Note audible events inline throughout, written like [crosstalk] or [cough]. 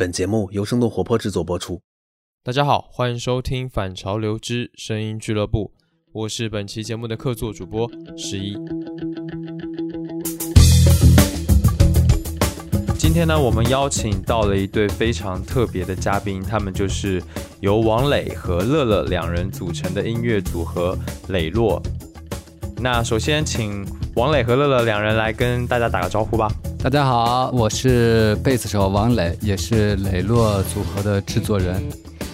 本节目由生动活泼制作播出。大家好，欢迎收听反潮流之声音俱乐部，我是本期节目的客座主播十一。今天呢，我们邀请到了一对非常特别的嘉宾，他们就是由王磊和乐乐两人组成的音乐组合磊落。那首先，请王磊和乐乐两人来跟大家打个招呼吧。大家好，我是贝斯手王磊，也是磊落组合的制作人。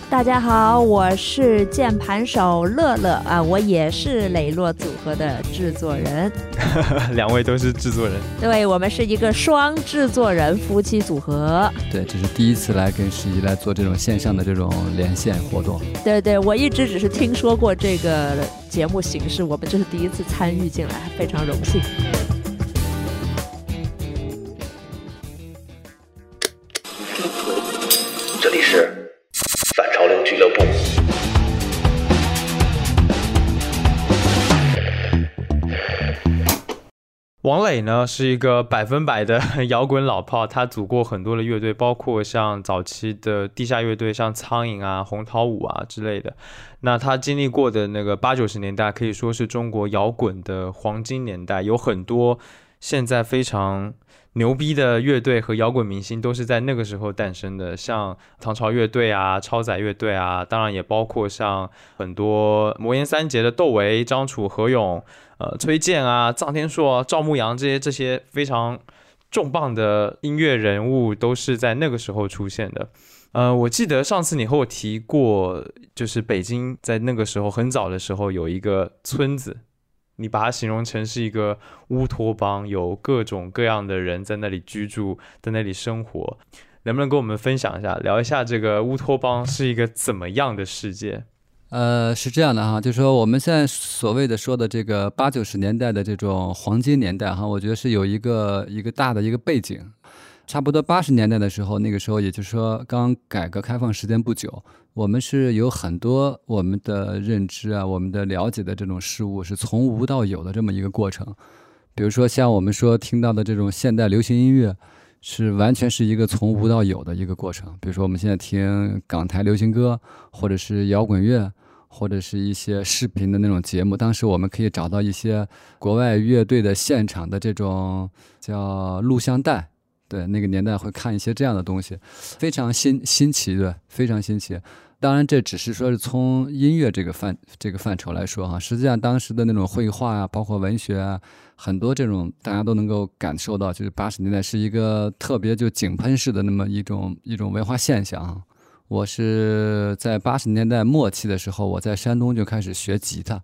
大家好，我是键盘手乐乐啊，我也是磊落组合的制作人。[laughs] 两位都是制作人，对我们是一个双制作人夫妻组合。对，这是第一次来跟十一来做这种线上的这种连线活动。对对，我一直只是听说过这个节目形式，我们这是第一次参与进来，非常荣幸。王磊呢是一个百分百的 [laughs] 摇滚老炮，他组过很多的乐队，包括像早期的地下乐队，像苍蝇啊、红桃五啊之类的。那他经历过的那个八九十年代，可以说是中国摇滚的黄金年代，有很多现在非常牛逼的乐队和摇滚明星都是在那个时候诞生的，像唐朝乐队啊、超载乐队啊，当然也包括像很多魔岩三杰的窦唯、张楚、何勇。呃，崔健啊、臧天朔、啊赵牧阳这些这些非常重磅的音乐人物，都是在那个时候出现的。呃，我记得上次你和我提过，就是北京在那个时候很早的时候有一个村子，你把它形容成是一个乌托邦，有各种各样的人在那里居住，在那里生活。能不能跟我们分享一下，聊一下这个乌托邦是一个怎么样的世界？呃，是这样的哈，就是说我们现在所谓的说的这个八九十年代的这种黄金年代哈，我觉得是有一个一个大的一个背景。差不多八十年代的时候，那个时候也就是说刚改革开放时间不久，我们是有很多我们的认知啊，我们的了解的这种事物是从无到有的这么一个过程。比如说像我们说听到的这种现代流行音乐。是完全是一个从无到有的一个过程。比如说，我们现在听港台流行歌，或者是摇滚乐，或者是一些视频的那种节目。当时我们可以找到一些国外乐队的现场的这种叫录像带，对，那个年代会看一些这样的东西，非常新新奇，对，非常新奇。当然，这只是说是从音乐这个范这个范畴来说哈，实际上当时的那种绘画啊，包括文学啊，很多这种大家都能够感受到，就是八十年代是一个特别就井喷式的那么一种一种文化现象。我是在八十年代末期的时候，我在山东就开始学吉他，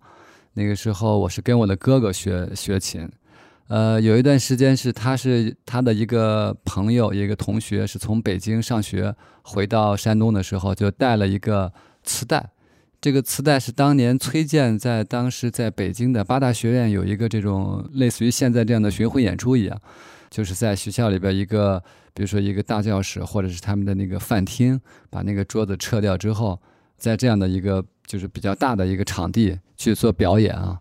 那个时候我是跟我的哥哥学学琴。呃，有一段时间是他是他的一个朋友，一个同学是从北京上学回到山东的时候，就带了一个磁带。这个磁带是当年崔健在当时在北京的八大学院有一个这种类似于现在这样的巡回演出一样，就是在学校里边一个，比如说一个大教室或者是他们的那个饭厅，把那个桌子撤掉之后，在这样的一个就是比较大的一个场地去做表演啊。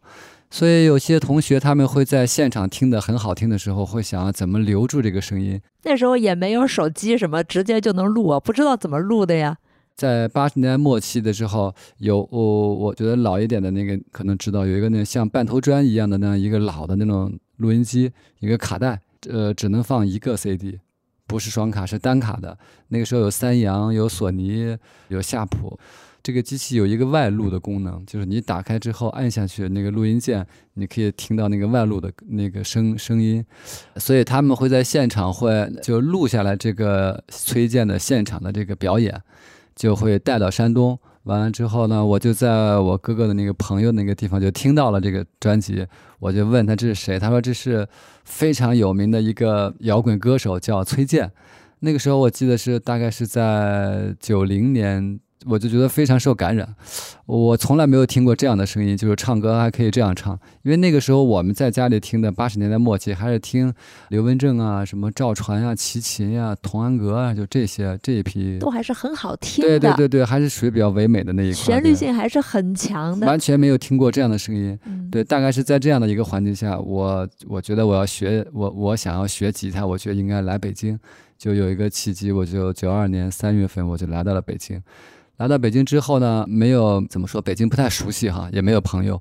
所以有些同学他们会在现场听的很好听的时候，会想要怎么留住这个声音。那时候也没有手机什么，直接就能录啊，不知道怎么录的呀。在八十年代末期的时候，有我我觉得老一点的那个可能知道，有一个那像半头砖一样的那样一个老的那种录音机，一个卡带，呃，只能放一个 CD，不是双卡，是单卡的。那个时候有三洋，有索尼，有夏普。这个机器有一个外录的功能，就是你打开之后按下去那个录音键，你可以听到那个外录的那个声声音。所以他们会在现场会就录下来这个崔健的现场的这个表演，就会带到山东。完了之后呢，我就在我哥哥的那个朋友那个地方就听到了这个专辑，我就问他这是谁，他说这是非常有名的一个摇滚歌手，叫崔健。那个时候我记得是大概是在九零年。我就觉得非常受感染，我从来没有听过这样的声音，就是唱歌还可以这样唱。因为那个时候我们在家里听的八十年代末期，还是听刘文正啊、什么赵传啊、齐秦呀、童安格啊，就这些这一批，都还是很好听的。对对对对，还是属于比较唯美的那一块，旋律性还是很强的。完全没有听过这样的声音，对，大概是在这样的一个环境下，我我觉得我要学，我我想要学吉他，我觉得应该来北京。就有一个契机，我就九二年三月份我就来到了北京。来到北京之后呢，没有怎么说，北京不太熟悉哈，也没有朋友。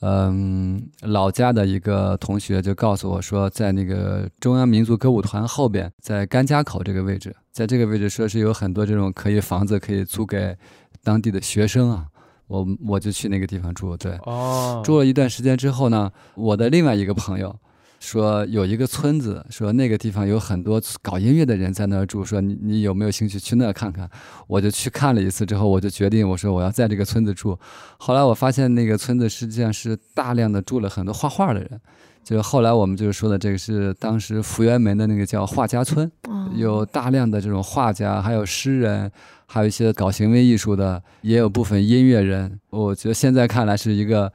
嗯，老家的一个同学就告诉我说，在那个中央民族歌舞团后边，在甘家口这个位置，在这个位置说是有很多这种可以房子可以租给当地的学生啊。我我就去那个地方住，对，哦，住了一段时间之后呢，我的另外一个朋友说有一个村子，说那个地方有很多搞音乐的人在那儿住，说你你有没有兴趣去那儿看看？我就去看了一次之后，我就决定我说我要在这个村子住。后来我发现那个村子实际上是大量的住了很多画画的人，就是后来我们就是说的这个是当时福源门的那个叫画家村，哦有大量的这种画家，还有诗人，还有一些搞行为艺术的，也有部分音乐人。我觉得现在看来是一个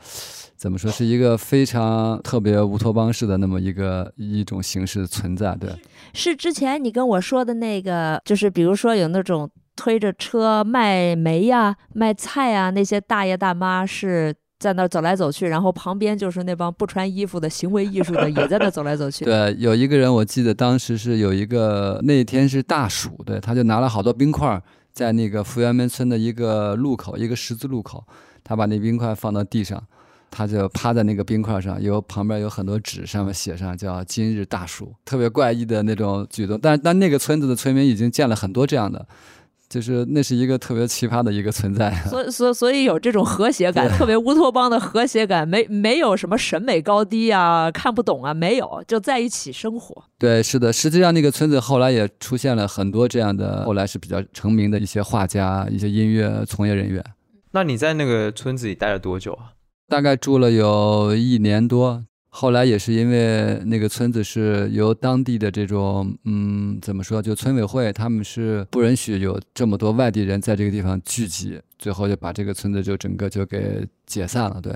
怎么说，是一个非常特别乌托邦式的那么一个一种形式存在。对，是之前你跟我说的那个，就是比如说有那种推着车卖煤呀、卖菜呀，那些大爷大妈是在那儿走来走去，然后旁边就是那帮不穿衣服的行为艺术的也在那儿走来走去。[laughs] 对，有一个人我记得当时是有一个那天是大暑，对，他就拿了好多冰块儿，在那个福源门村的一个路口，一个十字路口，他把那冰块放到地上，他就趴在那个冰块上，有旁边有很多纸，上面写上叫“今日大暑”，特别怪异的那种举动。但但那个村子的村民已经见了很多这样的，就是那是一个特别奇葩的一个存在。[laughs] 所以所所以有这种和谐感，特别乌托邦的和谐感，没没有什么审美高低啊，看不懂啊，没有，就在一起生活。对，是的，实际上那个村子后来也出现了很多这样的，后来是比较成名的一些画家、一些音乐从业人员。那你在那个村子里待了多久啊？大概住了有一年多。后来也是因为那个村子是由当地的这种，嗯，怎么说，就村委会他们是不允许有这么多外地人在这个地方聚集，最后就把这个村子就整个就给解散了。对，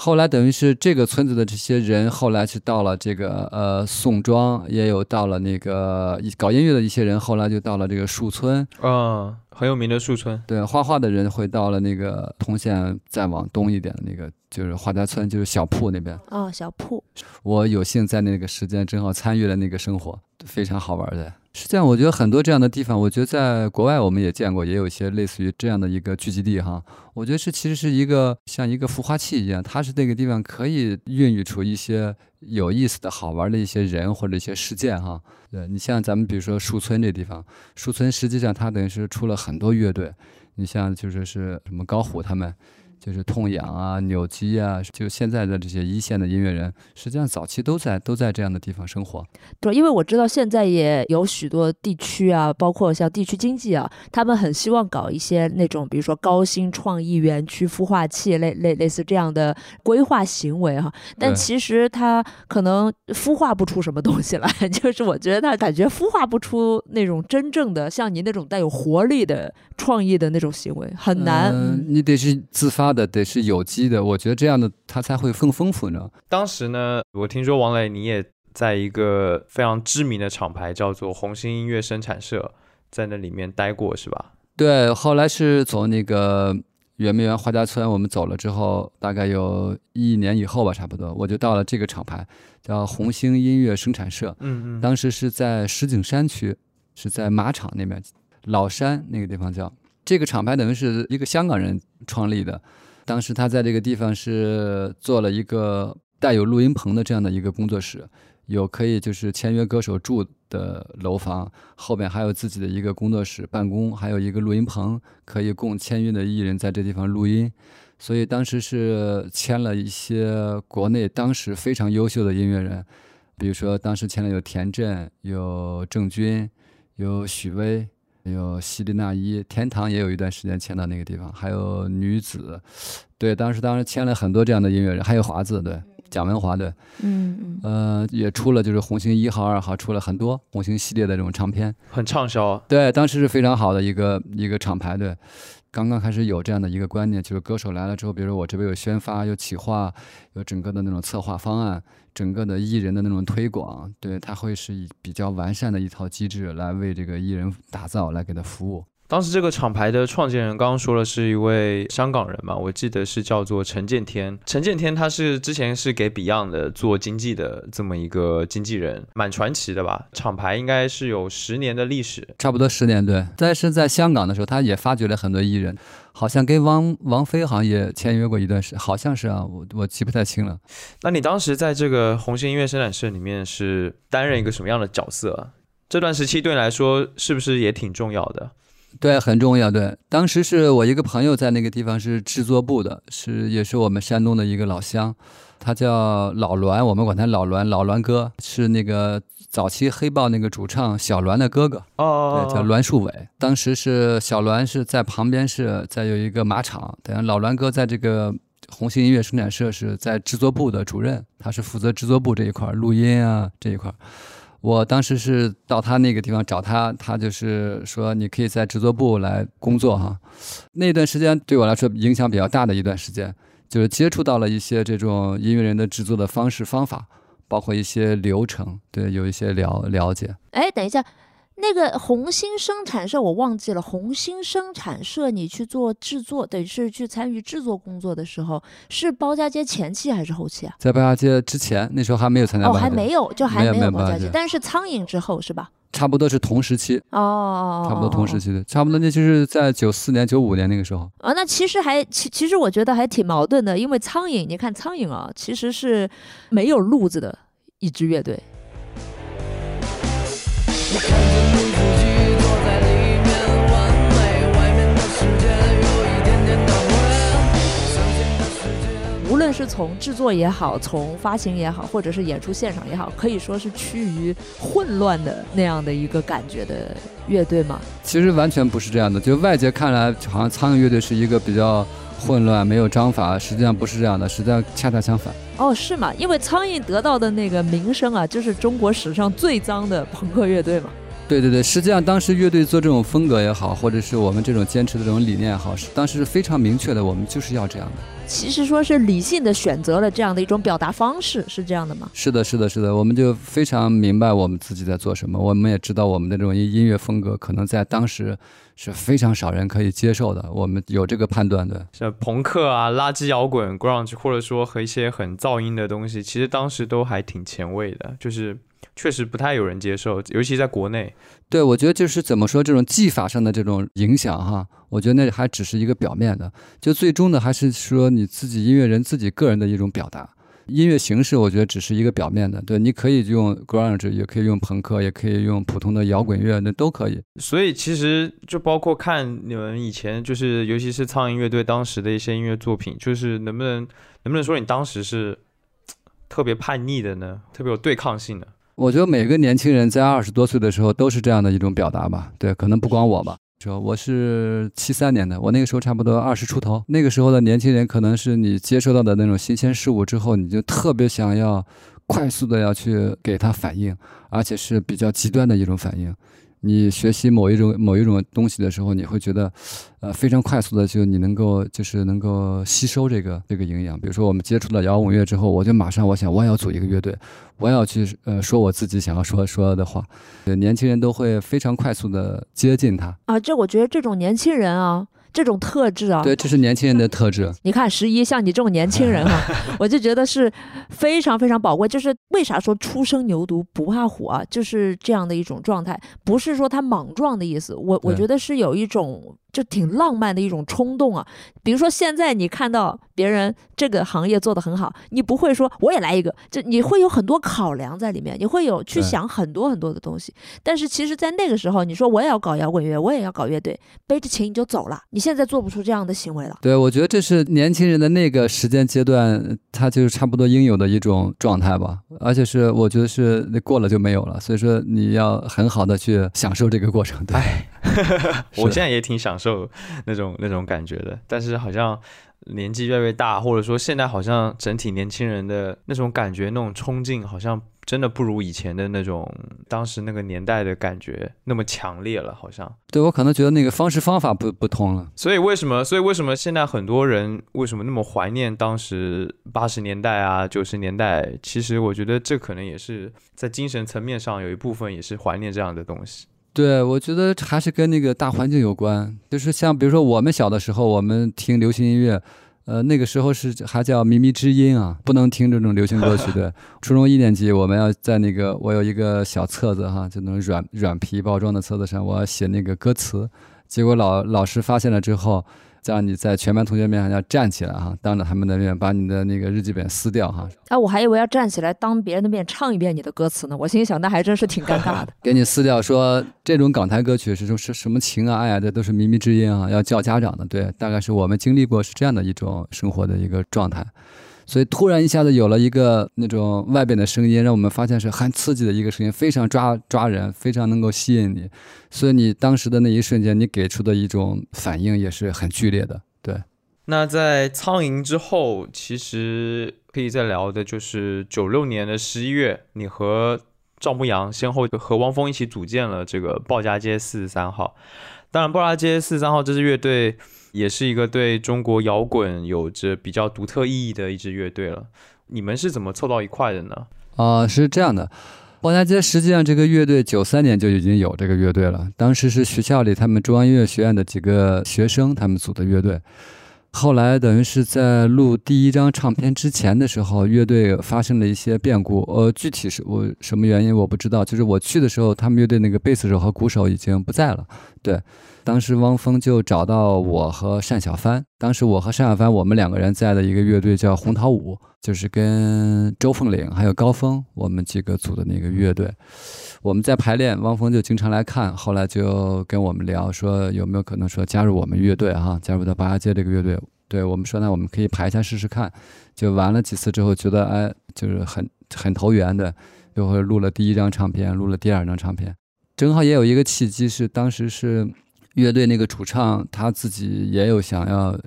后来等于是这个村子的这些人，后来是到了这个呃宋庄，也有到了那个搞音乐的一些人，后来就到了这个树村，嗯，很有名的树村。对，画画的人会到了那个通县再往东一点的那个，就是画家村，就是小铺那边。哦，小铺，我有幸在那个时间正好参与了那个生活，非常好玩的。实际上，我觉得很多这样的地方，我觉得在国外我们也见过，也有一些类似于这样的一个聚集地哈。我觉得是其实是一个像一个孵化器一样，它是那个地方可以孕育出一些有意思的好玩的一些人或者一些事件哈。对你像咱们比如说树村这地方，树村实际上它等于是出了很多乐队，你像就是是什么高虎他们。就是痛痒啊、扭机啊，就现在的这些一线的音乐人，实际上早期都在都在这样的地方生活。对，因为我知道现在也有许多地区啊，包括像地区经济啊，他们很希望搞一些那种，比如说高新创意园区、孵化器类类类似这样的规划行为哈。但其实它可能孵化不出什么东西来，[laughs] 就是我觉得它感觉孵化不出那种真正的像您那种带有活力的创意的那种行为，很难。嗯，你得是自发的，得是有机的，我觉得这样的它才会更丰富呢。当时呢，我听说王磊你也在一个非常知名的厂牌叫做红星音乐生产社，在那里面待过是吧？对，后来是从那个圆明园花家村我们走了之后，大概有一年以后吧，差不多，我就到了这个厂牌，叫红星音乐生产社。嗯嗯。当时是在石景山区，是在马场那边，老山那个地方叫。这个厂牌等于是一个香港人创立的，当时他在这个地方是做了一个带有录音棚的这样的一个工作室，有可以就是签约歌手住的楼房，后边还有自己的一个工作室办公，还有一个录音棚，可以供签约的艺人在这地方录音。所以当时是签了一些国内当时非常优秀的音乐人，比如说当时签了有田震、有郑钧、有许巍、有希丽娜伊，天堂也有一段时间签到那个地方，还有女子，对，当时当时签了很多这样的音乐人，还有华子，对，蒋文华，对，嗯嗯。呃，也出了就是红星一号、二号，出了很多红星系列的这种唱片，很畅销啊。对，当时是非常好的一个一个厂牌，对。刚刚开始有这样的一个观念，就是歌手来了之后，比如说我这边有宣发、有企划、有整个的那种策划方案，整个的艺人的那种推广，对，它会是以比较完善的一套机制来为这个艺人打造，来给他服务。当时这个厂牌的创建人刚刚说了是一位香港人嘛，我记得是叫做陈建天。陈建天他是之前是给 Beyond 的做经纪的这么一个经纪人，蛮传奇的吧？厂牌应该是有十年的历史，差不多十年对。但是在香港的时候，他也发掘了很多艺人，好像跟王王菲好像也签约过一段时，好像是啊，我我记不太清了。那你当时在这个红星音乐生产社里面是担任一个什么样的角色？这段时期对你来说是不是也挺重要的？对，很重要。对，当时是我一个朋友在那个地方是制作部的，是也是我们山东的一个老乡，他叫老栾，我们管他老栾，老栾哥是那个早期黑豹那个主唱小栾的哥哥，哦，对，叫栾树伟。当时是小栾是在旁边是在有一个马场，等老栾哥在这个红星音乐生产社是在制作部的主任，他是负责制作部这一块录音啊这一块。我当时是到他那个地方找他，他就是说你可以在制作部来工作哈。那段时间对我来说影响比较大的一段时间，就是接触到了一些这种音乐人的制作的方式方法，包括一些流程，对，有一些了了解。哎，等一下。那个红星生产社我忘记了，红星生产社你去做制作，等于是去参与制作工作的时候，是包家街前期还是后期啊？在包家街之前，那时候还没有参加。哦，还没有，就还没有包家街，但是苍蝇之后是吧？差不多是同时期。哦哦差不多同时期的，差不多那就是在九四年、九五年那个时候。啊，那其实还其其实我觉得还挺矛盾的，因为苍蝇，你看苍蝇啊，其实是没有路子的一支乐队。论是从制作也好，从发行也好，或者是演出现场也好，可以说是趋于混乱的那样的一个感觉的乐队吗？其实完全不是这样的，就外界看来好像苍蝇乐队是一个比较混乱、没有章法，实际上不是这样的，实际上恰恰相反。哦，是吗？因为苍蝇得到的那个名声啊，就是中国史上最脏的朋克乐队嘛。对对对，实际上当时乐队做这种风格也好，或者是我们这种坚持的这种理念也好，是当时是非常明确的，我们就是要这样的。其实说是理性的选择了这样的一种表达方式，是这样的吗？是的，是的，是的，我们就非常明白我们自己在做什么，我们也知道我们的这种音乐风格可能在当时是非常少人可以接受的，我们有这个判断的。像朋克啊、垃圾摇滚、grunge，或者说和一些很噪音的东西，其实当时都还挺前卫的，就是。确实不太有人接受，尤其在国内。对，我觉得就是怎么说，这种技法上的这种影响哈，我觉得那还只是一个表面的，就最终的还是说你自己音乐人自己个人的一种表达。音乐形式我觉得只是一个表面的，对，你可以用 grunge，也可以用朋克，也可以用普通的摇滚乐，那都可以。所以其实就包括看你们以前就是，尤其是苍蝇乐队当时的一些音乐作品，就是能不能能不能说你当时是特别叛逆的呢？特别有对抗性的？我觉得每个年轻人在二十多岁的时候都是这样的一种表达吧，对，可能不光我吧。说我是七三年的，我那个时候差不多二十出头，那个时候的年轻人可能是你接收到的那种新鲜事物之后，你就特别想要快速的要去给他反应，而且是比较极端的一种反应。你学习某一种某一种东西的时候，你会觉得，呃，非常快速的就你能够就是能够吸收这个这个营养。比如说我们接触了摇滚乐之后，我就马上我想我也要组一个乐队，我要去呃说我自己想要说说的话。年轻人都会非常快速的接近他啊，这我觉得这种年轻人啊。这种特质啊，对，这是年轻人的特质。你看十一，像你这种年轻人哈，[laughs] 我就觉得是非常非常宝贵。就是为啥说初生牛犊不怕虎啊？就是这样的一种状态，不是说他莽撞的意思。我我觉得是有一种。就挺浪漫的一种冲动啊，比如说现在你看到别人这个行业做得很好，你不会说我也来一个，就你会有很多考量在里面，你会有去想很多很多的东西。但是其实，在那个时候，你说我也要搞摇滚乐，我也要搞乐队，背着琴你就走了。你现在做不出这样的行为了。对，我觉得这是年轻人的那个时间阶段，他就是差不多应有的一种状态吧。而且是我觉得是过了就没有了，所以说你要很好的去享受这个过程。对，[laughs] [laughs] 我现在也挺享受那种那种感觉的，但是好像年纪越来越大，或者说现在好像整体年轻人的那种感觉、那种冲劲，好像。真的不如以前的那种，当时那个年代的感觉那么强烈了，好像。对我可能觉得那个方式方法不不通了。所以为什么？所以为什么现在很多人为什么那么怀念当时八十年代啊九十年代？其实我觉得这可能也是在精神层面上有一部分也是怀念这样的东西。对，我觉得还是跟那个大环境有关。就是像比如说我们小的时候，我们听流行音乐，呃，那个时候是还叫靡靡之音啊，不能听这种流行歌曲。对，[laughs] 初中一年级我们要在那个我有一个小册子哈，就那种软软皮包装的册子上，我要写那个歌词，结果老老师发现了之后。叫你在全班同学面前要站起来哈，当着他们的面把你的那个日记本撕掉哈。哎，我还以为要站起来当别人的面唱一遍你的歌词呢。我心想，那还真是挺尴尬的。[laughs] 给你撕掉，说这种港台歌曲是说是什么情啊爱啊，这都是靡靡之音啊，要叫家长的。对，大概是我们经历过是这样的一种生活的一个状态。所以突然一下子有了一个那种外边的声音，让我们发现是很刺激的一个声音，非常抓抓人，非常能够吸引你。所以你当时的那一瞬间，你给出的一种反应也是很剧烈的。对。那在苍蝇之后，其实可以再聊的就是九六年的十一月，你和赵牧阳先后和汪峰一起组建了这个鲍家街四十三号。当然，鲍家街四十三号这支乐队。也是一个对中国摇滚有着比较独特意义的一支乐队了。你们是怎么凑到一块的呢？啊，是这样的，鲍家街实际上这个乐队九三年就已经有这个乐队了，当时是学校里他们中央音乐学院的几个学生他们组的乐队。后来等于是在录第一张唱片之前的时候，乐队发生了一些变故。呃，具体是我什么原因我不知道。就是我去的时候，他们乐队那个贝斯手和鼓手已经不在了。对。当时汪峰就找到我和单小帆。当时我和单小帆，我们两个人在的一个乐队叫红桃五，就是跟周凤岭还有高峰我们几个组的那个乐队。我们在排练，汪峰就经常来看。后来就跟我们聊说有没有可能说加入我们乐队哈，加入到八家街这个乐队。对我们说那我们可以排一下试试看。就玩了几次之后，觉得哎就是很很投缘的，就会录了第一张唱片，录了第二张唱片。正好也有一个契机是当时是。乐队那个主唱他自己也有想要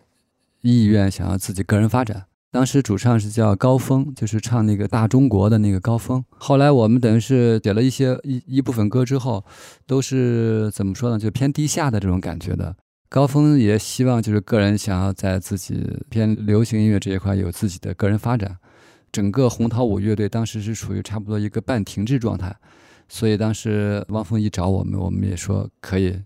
意愿，想要自己个人发展。当时主唱是叫高峰，就是唱那个大中国的那个高峰。后来我们等于是写了一些一一部分歌之后，都是怎么说呢？就偏低下的这种感觉的。高峰也希望就是个人想要在自己偏流行音乐这一块有自己的个人发展。整个红桃五乐队当时是处于差不多一个半停滞状态，所以当时汪峰一找我们，我们也说可以。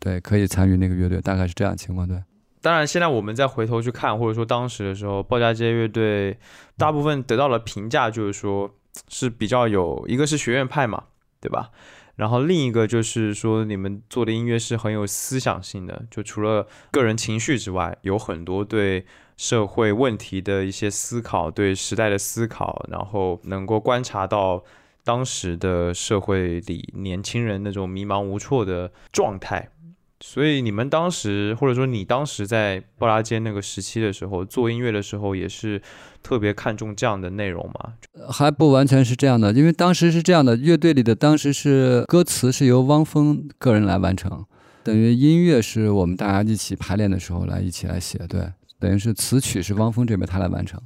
对，可以参与那个乐队，大概是这样情况。对，当然，现在我们再回头去看，或者说当时的时候，鲍家街乐队大部分得到了评价，就是说是比较有一个是学院派嘛，对吧？然后另一个就是说，你们做的音乐是很有思想性的，就除了个人情绪之外，有很多对社会问题的一些思考，对时代的思考，然后能够观察到当时的社会里年轻人那种迷茫无措的状态。所以你们当时，或者说你当时在布拉街那个时期的时候做音乐的时候，也是特别看重这样的内容吗？还不完全是这样的，因为当时是这样的，乐队里的当时是歌词是由汪峰个人来完成，等于音乐是我们大家一起排练的时候来一起来写，对，等于是词曲是汪峰这边他来完成。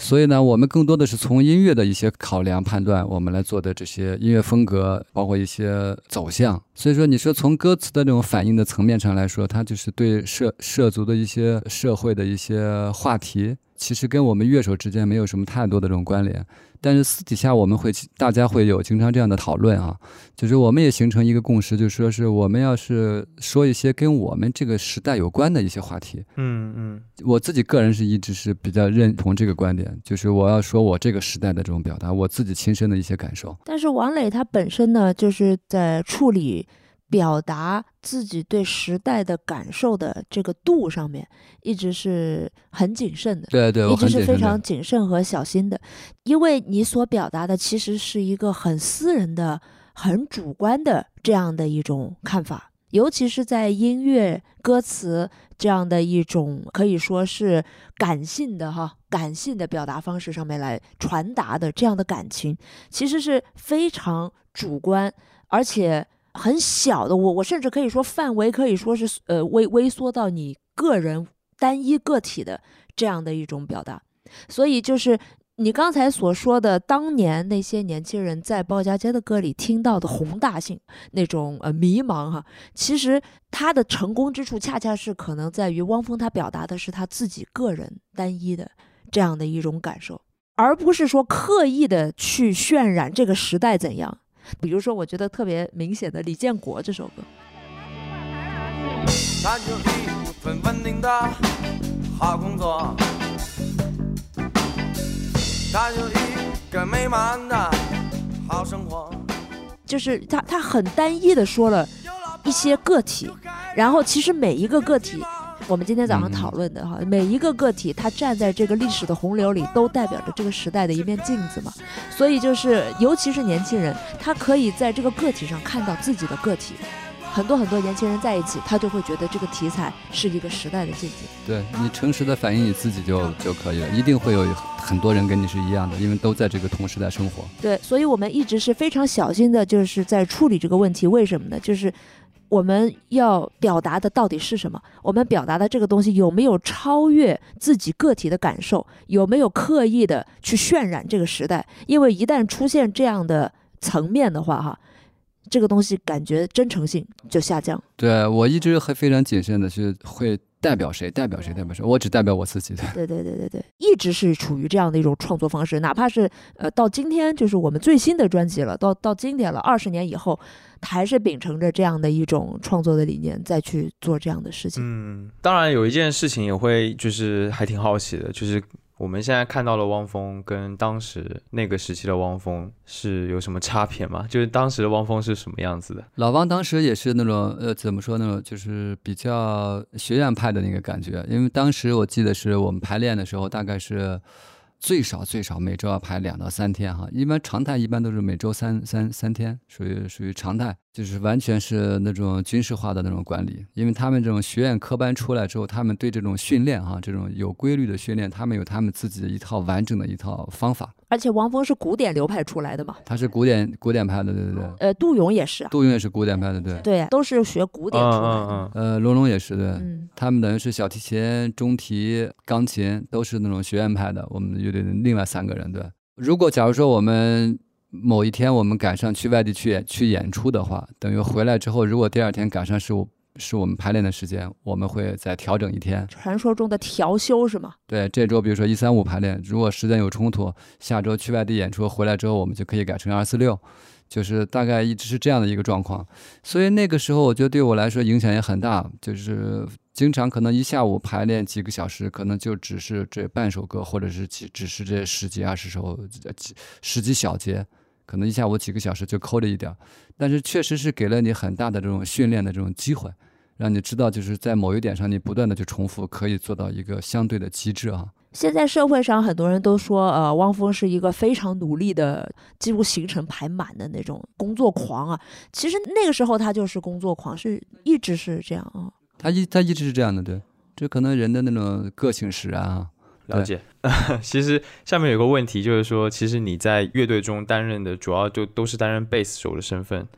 所以呢，我们更多的是从音乐的一些考量判断，我们来做的这些音乐风格，包括一些走向。所以说，你说从歌词的这种反应的层面上来说，它就是对涉涉足的一些社会的一些话题。其实跟我们乐手之间没有什么太多的这种关联，但是私底下我们会大家会有经常这样的讨论啊，就是我们也形成一个共识，就说是我们要是说一些跟我们这个时代有关的一些话题，嗯嗯，我自己个人是一直是比较认同这个观点，就是我要说我这个时代的这种表达，我自己亲身的一些感受。但是王磊他本身呢，就是在处理。表达自己对时代的感受的这个度上面，一直是很谨慎的，对对，一直是非常谨慎和小心的，因为你所表达的其实是一个很私人的、很主观的这样的一种看法，尤其是在音乐歌词这样的一种可以说是感性的哈感性的表达方式上面来传达的这样的感情，其实是非常主观，而且。很小的，我我甚至可以说范围可以说是呃微微缩到你个人单一个体的这样的一种表达，所以就是你刚才所说的，当年那些年轻人在鲍家街的歌里听到的宏大性那种呃迷茫哈，其实他的成功之处恰恰是可能在于汪峰他表达的是他自己个人单一的这样的一种感受，而不是说刻意的去渲染这个时代怎样。比如说，我觉得特别明显的李建国这首歌。一份稳定的好工作，一个美满的好生活。就是他，他很单一的说了一些个体，然后其实每一个个体，我们今天早上讨论的哈，每一个个体，他站在这个历史的洪流里，都代表着这个时代的一面镜子嘛。所以就是，尤其是年轻人，他可以在这个个体上看到自己的个体。很多很多年轻人在一起，他就会觉得这个题材是一个时代的镜子。对你诚实的反映你自己就就可以了，一定会有很多人跟你是一样的，因为都在这个同时代生活。对，所以我们一直是非常小心的，就是在处理这个问题。为什么呢？就是我们要表达的到底是什么？我们表达的这个东西有没有超越自己个体的感受？有没有刻意的去渲染这个时代？因为一旦出现这样的层面的话，哈。这个东西感觉真诚性就下降。对我一直还非常谨慎的是会代表谁，代表谁，代表谁，我只代表我自己的。对对对对对，一直是处于这样的一种创作方式，哪怕是呃到今天，就是我们最新的专辑了，到到经典了，二十年以后，还是秉承着这样的一种创作的理念再去做这样的事情。嗯，当然有一件事情也会就是还挺好奇的，就是。我们现在看到的汪峰，跟当时那个时期的汪峰是有什么差别吗？就是当时的汪峰是什么样子的？老汪当时也是那种，呃，怎么说呢，就是比较学院派的那个感觉。因为当时我记得是我们排练的时候，大概是。最少最少每周要排两到三天哈，一般常态一般都是每周三三三天，属于属于常态，就是完全是那种军事化的那种管理，因为他们这种学院科班出来之后，他们对这种训练哈，这种有规律的训练，他们有他们自己的一套完整的一套方法。而且王峰是古典流派出来的嘛，他是古典古典派的，对对对。呃，杜勇也是，杜勇也是古典派的，对。对，都是学古典出来的。呃，龙龙也是，对。他们等于是小提琴、中提、钢琴都是那种学院派的。我们乐队的另外三个人，对。如果假如说我们某一天我们赶上去外地去演去演出的话，等于回来之后，如果第二天赶上是我。是我们排练的时间，我们会再调整一天。传说中的调休是吗？对，这周比如说一三五排练，如果时间有冲突，下周去外地演出回来之后，我们就可以改成二四六，就是大概一直是这样的一个状况。所以那个时候，我觉得对我来说影响也很大，就是经常可能一下午排练几个小时，可能就只是这半首歌，或者是几只是这十几二十首几十几小节。可能一下午几个小时就抠了一点，但是确实是给了你很大的这种训练的这种机会，让你知道就是在某一点上你不断的去重复，可以做到一个相对的极致啊。现在社会上很多人都说，呃，汪峰是一个非常努力的，几乎行程排满的那种工作狂啊。其实那个时候他就是工作狂，是一直是这样啊。他一他一直是这样的，对，这可能人的那种个性使然啊。了解，[laughs] 其实下面有个问题，就是说，其实你在乐队中担任的主要就都是担任贝斯手的身份。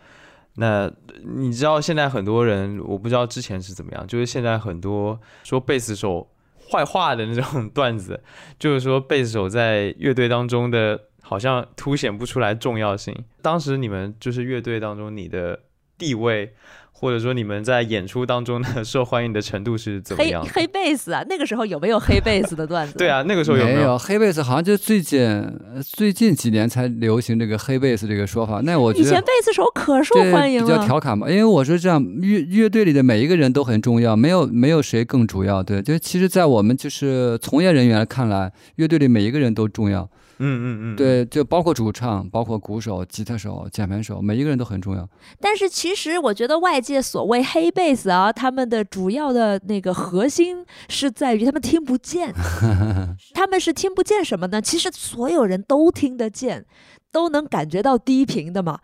那你知道现在很多人，我不知道之前是怎么样，就是现在很多说贝斯手坏话的那种 [laughs] 段子，就是说贝斯手在乐队当中的好像凸显不出来重要性。当时你们就是乐队当中你的地位。或者说你们在演出当中的 [laughs] 受欢迎的程度是怎么样？黑黑贝斯啊，那个时候有没有黑贝斯的段子？[laughs] 对啊，那个时候有没有黑贝斯？好像就最近最近几年才流行这个黑贝斯这个说法。那我觉得以前贝斯手可受欢迎了，比较调侃嘛。因为我说这样乐乐队里的每一个人都很重要，没有没有谁更主要。对，就其实，在我们就是从业人员看来，乐队里每一个人都重要。嗯嗯嗯，对，就包括主唱，包括鼓手、吉他手、键盘手，每一个人都很重要。但是其实我觉得外界所谓黑贝斯啊，他们的主要的那个核心是在于他们听不见，[laughs] 他们是听不见什么呢？其实所有人都听得见，都能感觉到低频的嘛。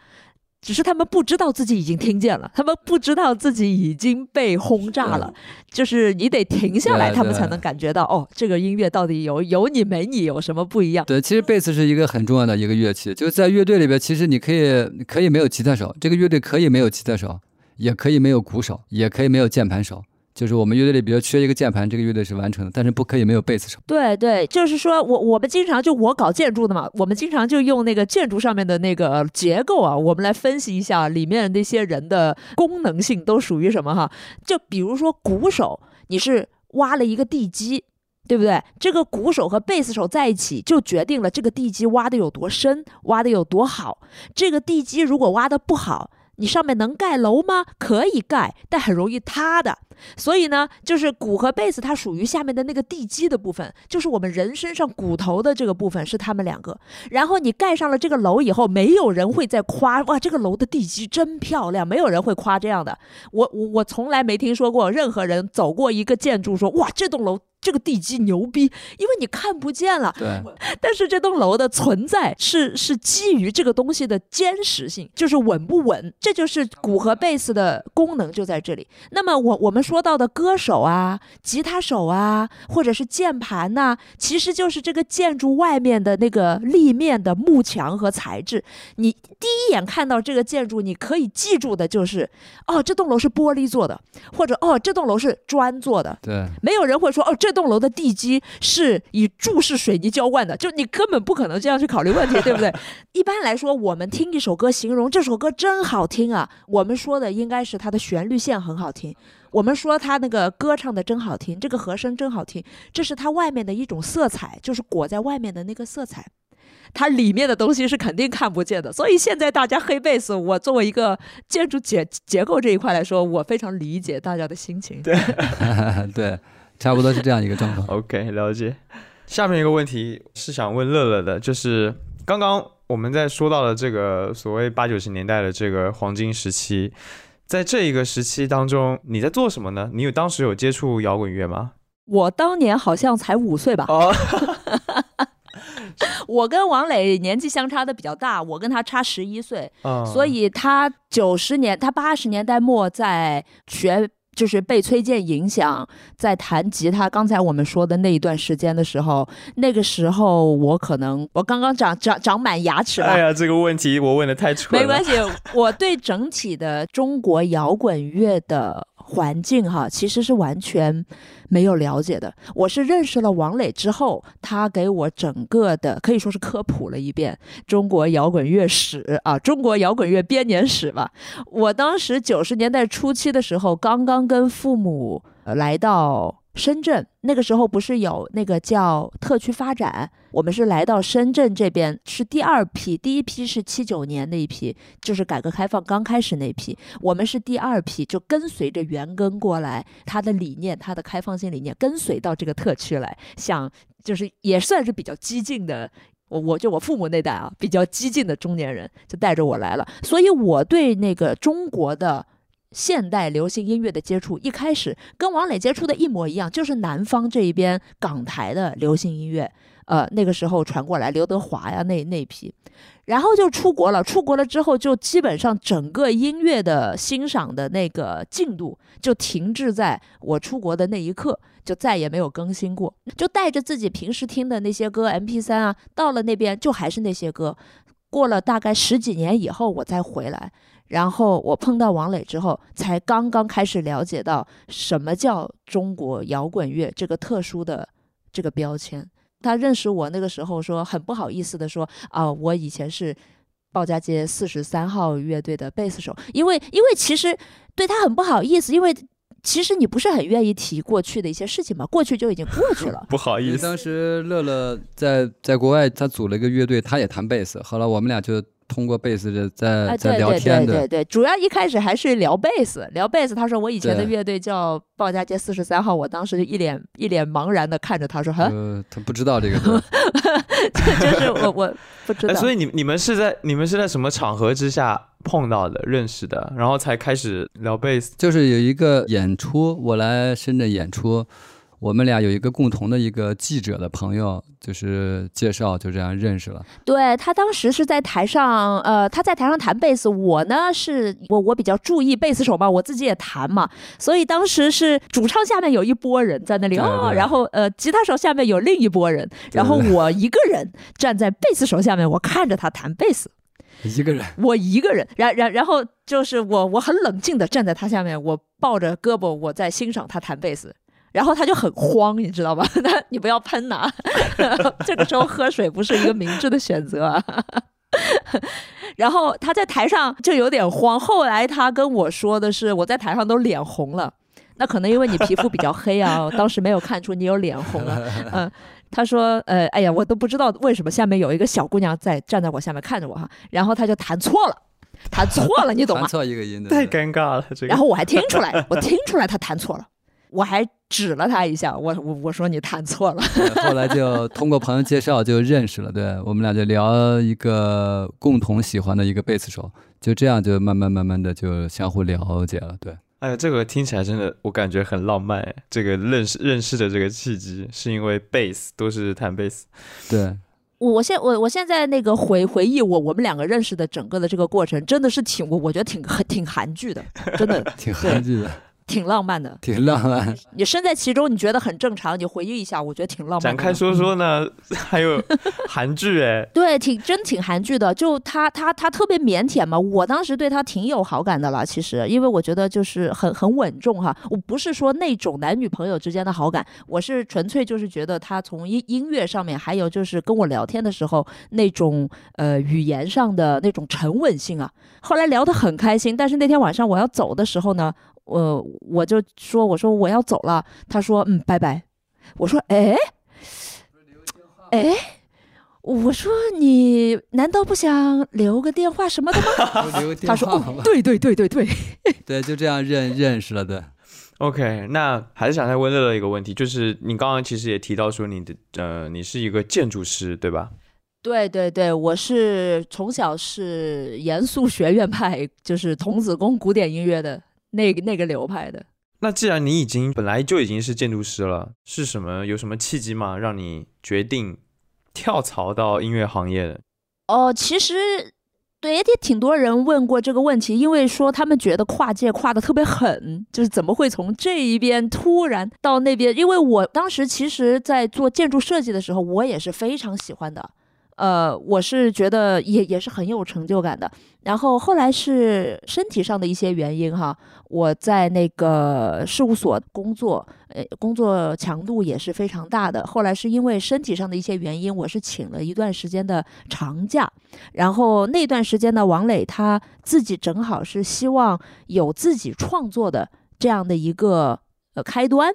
只是他们不知道自己已经听见了，他们不知道自己已经被轰炸了。就是你得停下来，他们才能感觉到哦，这个音乐到底有有你没你有什么不一样？对，其实贝斯是一个很重要的一个乐器，就是在乐队里边，其实你可以可以没有吉他手，这个乐队可以没有吉他手，也可以没有鼓手，也可以没有键盘手。就是我们乐队里，比如缺一个键盘，这个乐队是完成的，但是不可以没有贝斯手。对对，就是说我我们经常就我搞建筑的嘛，我们经常就用那个建筑上面的那个结构啊，我们来分析一下里面那些人的功能性都属于什么哈。就比如说鼓手，你是挖了一个地基。对不对？这个鼓手和贝斯手在一起，就决定了这个地基挖的有多深，挖的有多好。这个地基如果挖的不好，你上面能盖楼吗？可以盖，但很容易塌的。所以呢，就是鼓和贝斯，它属于下面的那个地基的部分，就是我们人身上骨头的这个部分是他们两个。然后你盖上了这个楼以后，没有人会再夸哇，这个楼的地基真漂亮，没有人会夸这样的。我我我从来没听说过任何人走过一个建筑说哇，这栋楼。这个地基牛逼，因为你看不见了。对，但是这栋楼的存在是是基于这个东西的坚实性，就是稳不稳，这就是鼓和贝斯的功能就在这里。那么我我们说到的歌手啊、吉他手啊，或者是键盘呐、其实就是这个建筑外面的那个立面的幕墙和材质。你第一眼看到这个建筑，你可以记住的就是，哦，这栋楼是玻璃做的，或者哦，这栋楼是砖做的。对，没有人会说哦，这栋楼的地基是以注式水泥浇灌的，就你根本不可能这样去考虑问题，对不对？[laughs] 一般来说，我们听一首歌，形容这首歌真好听啊，我们说的应该是它的旋律线很好听，我们说它那个歌唱的真好听，这个和声真好听，这是它外面的一种色彩，就是裹在外面的那个色彩。它里面的东西是肯定看不见的，所以现在大家黑贝斯，我作为一个建筑结结构这一块来说，我非常理解大家的心情。对，[laughs] 对，差不多是这样一个状况。[laughs] OK，了解。下面一个问题是想问乐乐的，就是刚刚我们在说到了这个所谓八九十年代的这个黄金时期，在这一个时期当中，你在做什么呢？你有当时有接触摇滚乐吗？我当年好像才五岁吧，哦，[laughs] 我跟王磊年纪相差的比较大，我跟他差十一岁，嗯所以他九十年，他八十年代末在学。就是被崔健影响，在弹吉他。刚才我们说的那一段时间的时候，那个时候我可能我刚刚长长长满牙齿了，哎呀，这个问题我问的太蠢了。没关系，我对整体的中国摇滚乐的环境哈，其实是完全没有了解的。我是认识了王磊之后，他给我整个的可以说是科普了一遍中国摇滚乐史啊，中国摇滚乐编年史吧。我当时九十年代初期的时候，刚刚跟父母来到深圳，那个时候不是有那个叫特区发展，我们是来到深圳这边是第二批，第一批是七九年那一批，就是改革开放刚开始那批，我们是第二批，就跟随着袁庚过来，他的理念，他的开放性理念跟随到这个特区来，想就是也算是比较激进的。我我就我父母那代啊，比较激进的中年人就带着我来了，所以我对那个中国的现代流行音乐的接触，一开始跟王磊接触的一模一样，就是南方这一边港台的流行音乐，呃，那个时候传过来，刘德华呀那那批，然后就出国了。出国了之后，就基本上整个音乐的欣赏的那个进度就停滞在我出国的那一刻，就再也没有更新过。就带着自己平时听的那些歌，MP 3啊，到了那边就还是那些歌。过了大概十几年以后，我再回来，然后我碰到王磊之后，才刚刚开始了解到什么叫中国摇滚乐这个特殊的这个标签。他认识我那个时候说很不好意思的说啊，我以前是鲍家街四十三号乐队的贝斯手，因为因为其实对他很不好意思，因为其实你不是很愿意提过去的一些事情嘛，过去就已经过去了。[laughs] 不好意思当，时乐乐在在国外，他组了一个乐队，他也弹贝斯。后来我们俩就通过贝斯的在哎，在聊天对对对，主要一开始还是聊贝斯，聊贝斯。他说我以前的乐队叫鲍家街四十三号，我当时就一脸一脸茫然的看着他说，哈，呃，他不知道这个 [laughs] 就是我我不知道。哎，所以你你们是在你们是在什么场合之下碰到的、认识的，然后才开始聊贝斯？就是有一个演出，我来深圳演出，我们俩有一个共同的一个记者的朋友，就是介绍，就这样认识了。对他当时是在台上，呃，他在台上弹贝斯，我呢是我我比较注意贝斯手嘛，我自己也弹嘛，所以当时是主唱下面有一波人在那里对哦，对然后呃吉他手下面有另一波人，然后我一个人站在贝斯手下面，我看着他弹贝斯。一个人，我一个人，然然然后就是我我很冷静的站在他下面，我抱着胳膊，我在欣赏他弹贝斯。然后他就很慌，你知道吧？[laughs] 他你不要喷呐、[laughs] 这个时候喝水不是一个明智的选择、啊。[laughs] 然后他在台上就有点慌，后来他跟我说的是，我在台上都脸红了。那可能因为你皮肤比较黑啊，当时没有看出你有脸红了。嗯，他说，呃，哎呀，我都不知道为什么下面有一个小姑娘在站在我下面看着我哈，然后他就弹错了，弹错了，你懂吗弹？错一个音的，太尴尬了，这个。然后我还听出来，我听出来他弹错了，我还指了他一下，我我我说你弹错了。后来就通过朋友介绍就认识了，对我们俩就聊一个共同喜欢的一个贝斯手，就这样就慢慢慢慢的就相互了解了，对。哎呀，这个听起来真的，我感觉很浪漫哎。这个认识认识的这个契机，是因为贝斯都是弹贝斯。对，我现我我现在那个回回忆我我们两个认识的整个的这个过程，真的是挺我我觉得挺挺韩剧的，真的 [laughs] 挺韩剧的，挺浪漫的。挺浪漫。[laughs] 你身在其中，你觉得很正常，你回忆一下，我觉得挺浪漫的。展开说说呢，[laughs] 还有韩剧哎，[laughs] 对，挺真挺韩剧的，就他他他特别腼腆嘛，我当时对他挺有好感的了。其实，因为我觉得就是很很稳重哈，我不是说那种男女朋友之间的好感，我是纯粹就是觉得他从音音乐上面，还有就是跟我聊天的时候那种呃语言上的那种沉稳性啊。后来聊得很开心，但是那天晚上我要走的时候呢，我我就说我说我要走了，他说嗯拜拜，我说哎哎。我说你难道不想留个电话什么的吗？[laughs] 留个电他说哦对对对对对，[laughs] 对，就这样认认识了，对。OK，那还是想再问乐乐一个问题，就是你刚刚其实也提到说你的呃，你是一个建筑师，对吧？对对对，我是从小是严肃学院派，就是童子功古典音乐的那个那个流派的。那既然你已经本来就已经是建筑师了，是什么有什么契机吗？让你决定跳槽到音乐行业的？哦，其实对，也挺多人问过这个问题，因为说他们觉得跨界跨的特别狠，就是怎么会从这一边突然到那边？因为我当时其实，在做建筑设计的时候，我也是非常喜欢的。呃，我是觉得也也是很有成就感的。然后后来是身体上的一些原因哈，我在那个事务所工作，呃，工作强度也是非常大的。后来是因为身体上的一些原因，我是请了一段时间的长假。然后那段时间呢，王磊他自己正好是希望有自己创作的这样的一个呃开端。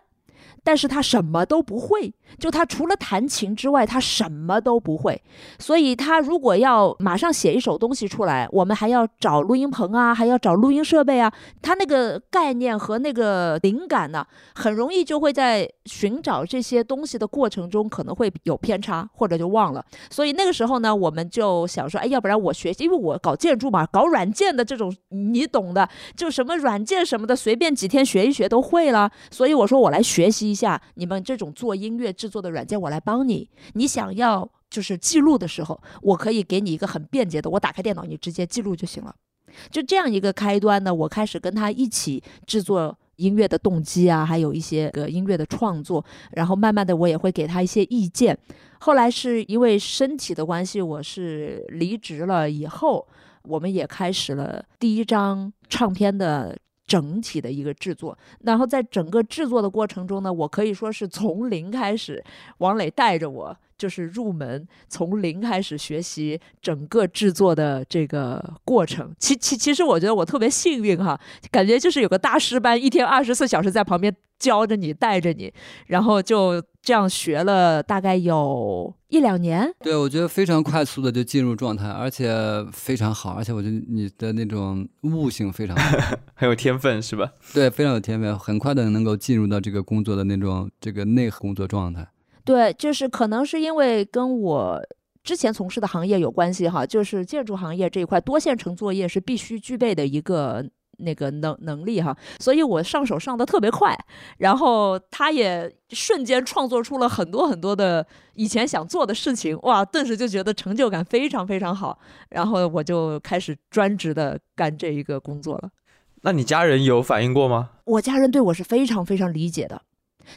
但是他什么都不会，就他除了弹琴之外，他什么都不会。所以他如果要马上写一首东西出来，我们还要找录音棚啊，还要找录音设备啊。他那个概念和那个灵感呢，很容易就会在寻找这些东西的过程中可能会有偏差，或者就忘了。所以那个时候呢，我们就想说，哎，要不然我学习，因为我搞建筑嘛，搞软件的这种你懂的，就什么软件什么的，随便几天学一学都会了。所以我说我来学习一下你们这种做音乐制作的软件，我来帮你。你想要就是记录的时候，我可以给你一个很便捷的，我打开电脑你直接记录就行了。就这样一个开端呢，我开始跟他一起制作音乐的动机啊，还有一些个音乐的创作，然后慢慢的我也会给他一些意见。后来是因为身体的关系，我是离职了以后，我们也开始了第一张唱片的整体的一个制作。然后在整个制作的过程中呢，我可以说是从零开始，王磊带着我。就是入门，从零开始学习整个制作的这个过程。其其其实我觉得我特别幸运哈，感觉就是有个大师班，一天二十四小时在旁边教着你，带着你，然后就这样学了大概有一两年。对，我觉得非常快速的就进入状态，而且非常好，而且我觉得你的那种悟性非常好，[laughs] 很有天分是吧？对，非常有天分，很快的能够进入到这个工作的那种这个内核工作状态。对，就是可能是因为跟我之前从事的行业有关系哈，就是建筑行业这一块多线程作业是必须具备的一个那个能能力哈，所以我上手上的特别快，然后他也瞬间创作出了很多很多的以前想做的事情，哇，顿时就觉得成就感非常非常好，然后我就开始专职的干这一个工作了。那你家人有反应过吗？我家人对我是非常非常理解的。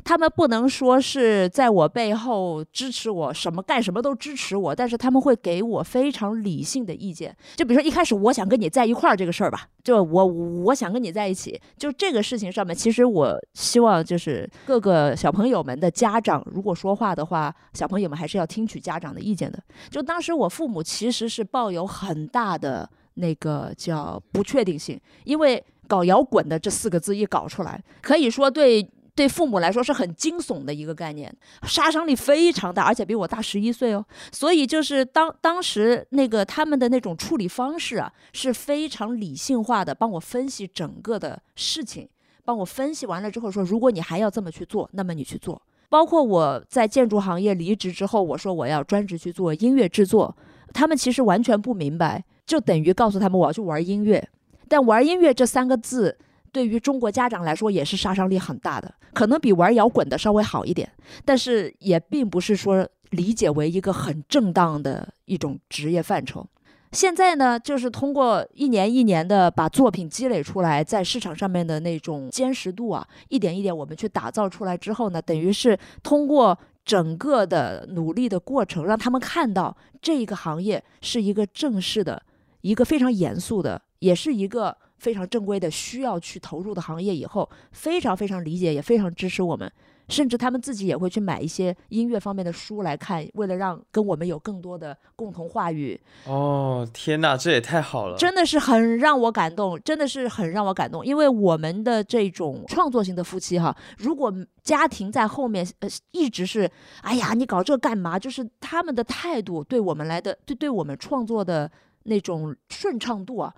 他们不能说是在我背后支持我，什么干什么都支持我，但是他们会给我非常理性的意见。就比如说一开始我想跟你在一块儿这个事儿吧，就我我想跟你在一起，就这个事情上面，其实我希望就是各个小朋友们的家长如果说话的话，小朋友们还是要听取家长的意见的。就当时我父母其实是抱有很大的。那个叫不确定性，因为搞摇滚的这四个字一搞出来，可以说对对父母来说是很惊悚的一个概念，杀伤力非常大，而且比我大十一岁哦。所以就是当当时那个他们的那种处理方式啊，是非常理性化的，帮我分析整个的事情，帮我分析完了之后说，如果你还要这么去做，那么你去做。包括我在建筑行业离职之后，我说我要专职去做音乐制作，他们其实完全不明白，就等于告诉他们我要去玩音乐，但玩音乐这三个字。对于中国家长来说，也是杀伤力很大的，可能比玩摇滚的稍微好一点，但是也并不是说理解为一个很正当的一种职业范畴。现在呢，就是通过一年一年的把作品积累出来，在市场上面的那种坚实度啊，一点一点我们去打造出来之后呢，等于是通过整个的努力的过程，让他们看到这个行业是一个正式的、一个非常严肃的，也是一个。非常正规的需要去投入的行业，以后非常非常理解，也非常支持我们，甚至他们自己也会去买一些音乐方面的书来看，为了让跟我们有更多的共同话语。哦，天哪，这也太好了，真的是很让我感动，真的是很让我感动。因为我们的这种创作型的夫妻哈，如果家庭在后面呃一直是，哎呀，你搞这干嘛？就是他们的态度对我们来的，对对我们创作的那种顺畅度啊。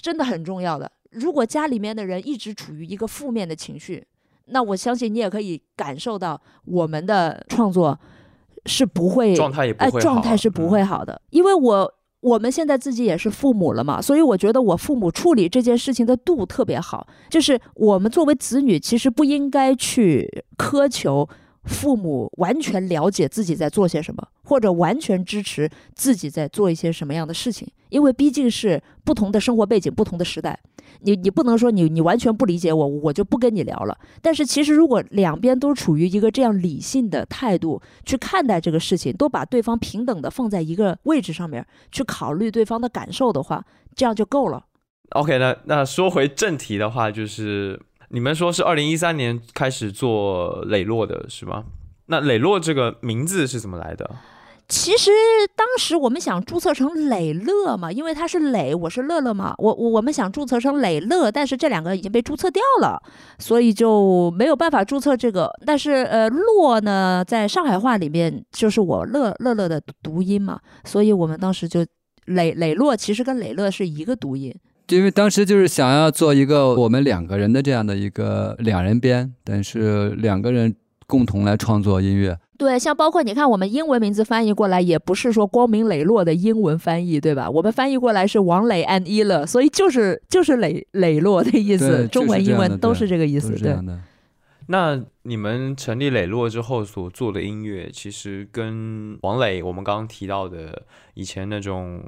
真的很重要的。如果家里面的人一直处于一个负面的情绪，那我相信你也可以感受到我们的创作是不会状态也不会状态是不会好的。因为我我们现在自己也是父母了嘛，所以我觉得我父母处理这件事情的度特别好。就是我们作为子女，其实不应该去苛求。父母完全了解自己在做些什么，或者完全支持自己在做一些什么样的事情，因为毕竟是不同的生活背景、不同的时代，你你不能说你你完全不理解我，我就不跟你聊了。但是其实如果两边都处于一个这样理性的态度去看待这个事情，都把对方平等的放在一个位置上面去考虑对方的感受的话，这样就够了。OK，那那说回正题的话，就是。你们说是二零一三年开始做磊落的是吗？那磊落这个名字是怎么来的？其实当时我们想注册成磊乐嘛，因为他是磊，我是乐乐嘛。我我我们想注册成磊乐，但是这两个已经被注册掉了，所以就没有办法注册这个。但是呃，洛呢，在上海话里面就是我乐乐乐的读音嘛，所以我们当时就磊磊落其实跟磊乐是一个读音。因为当时就是想要做一个我们两个人的这样的一个两人编，但是两个人共同来创作音乐。对，像包括你看，我们英文名字翻译过来也不是说光明磊落的英文翻译，对吧？我们翻译过来是王磊 and 一乐，所以就是就是磊磊落的意思，中文英文都是这个意思。对。那你们成立磊落之后所做的音乐，其实跟王磊我们刚刚提到的以前那种。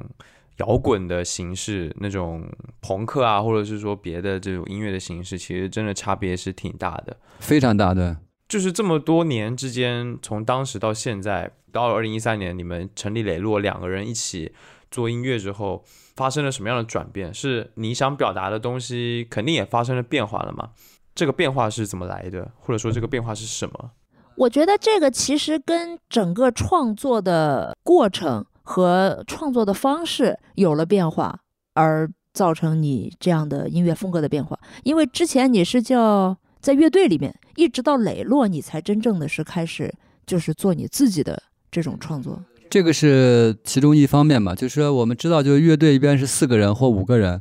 摇滚的形式，那种朋克啊，或者是说别的这种音乐的形式，其实真的差别是挺大的，非常大的。就是这么多年之间，从当时到现在，到了二零一三年，你们成立磊落，两个人一起做音乐之后，发生了什么样的转变？是你想表达的东西，肯定也发生了变化了吗？这个变化是怎么来的？或者说这个变化是什么？我觉得这个其实跟整个创作的过程。和创作的方式有了变化，而造成你这样的音乐风格的变化。因为之前你是叫在乐队里面，一直到磊落，你才真正的是开始就是做你自己的这种创作。这个是其中一方面嘛，就是说我们知道，就是乐队一般是四个人或五个人，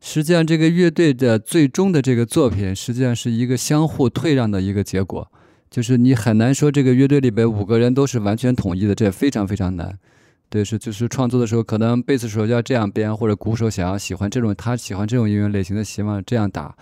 实际上这个乐队的最终的这个作品，实际上是一个相互退让的一个结果，就是你很难说这个乐队里边五个人都是完全统一的，这非常非常难。对，是就是创作的时候，可能贝斯手要这样编，或者鼓手想要喜欢这种，他喜欢这种音乐类型的，希望这样打。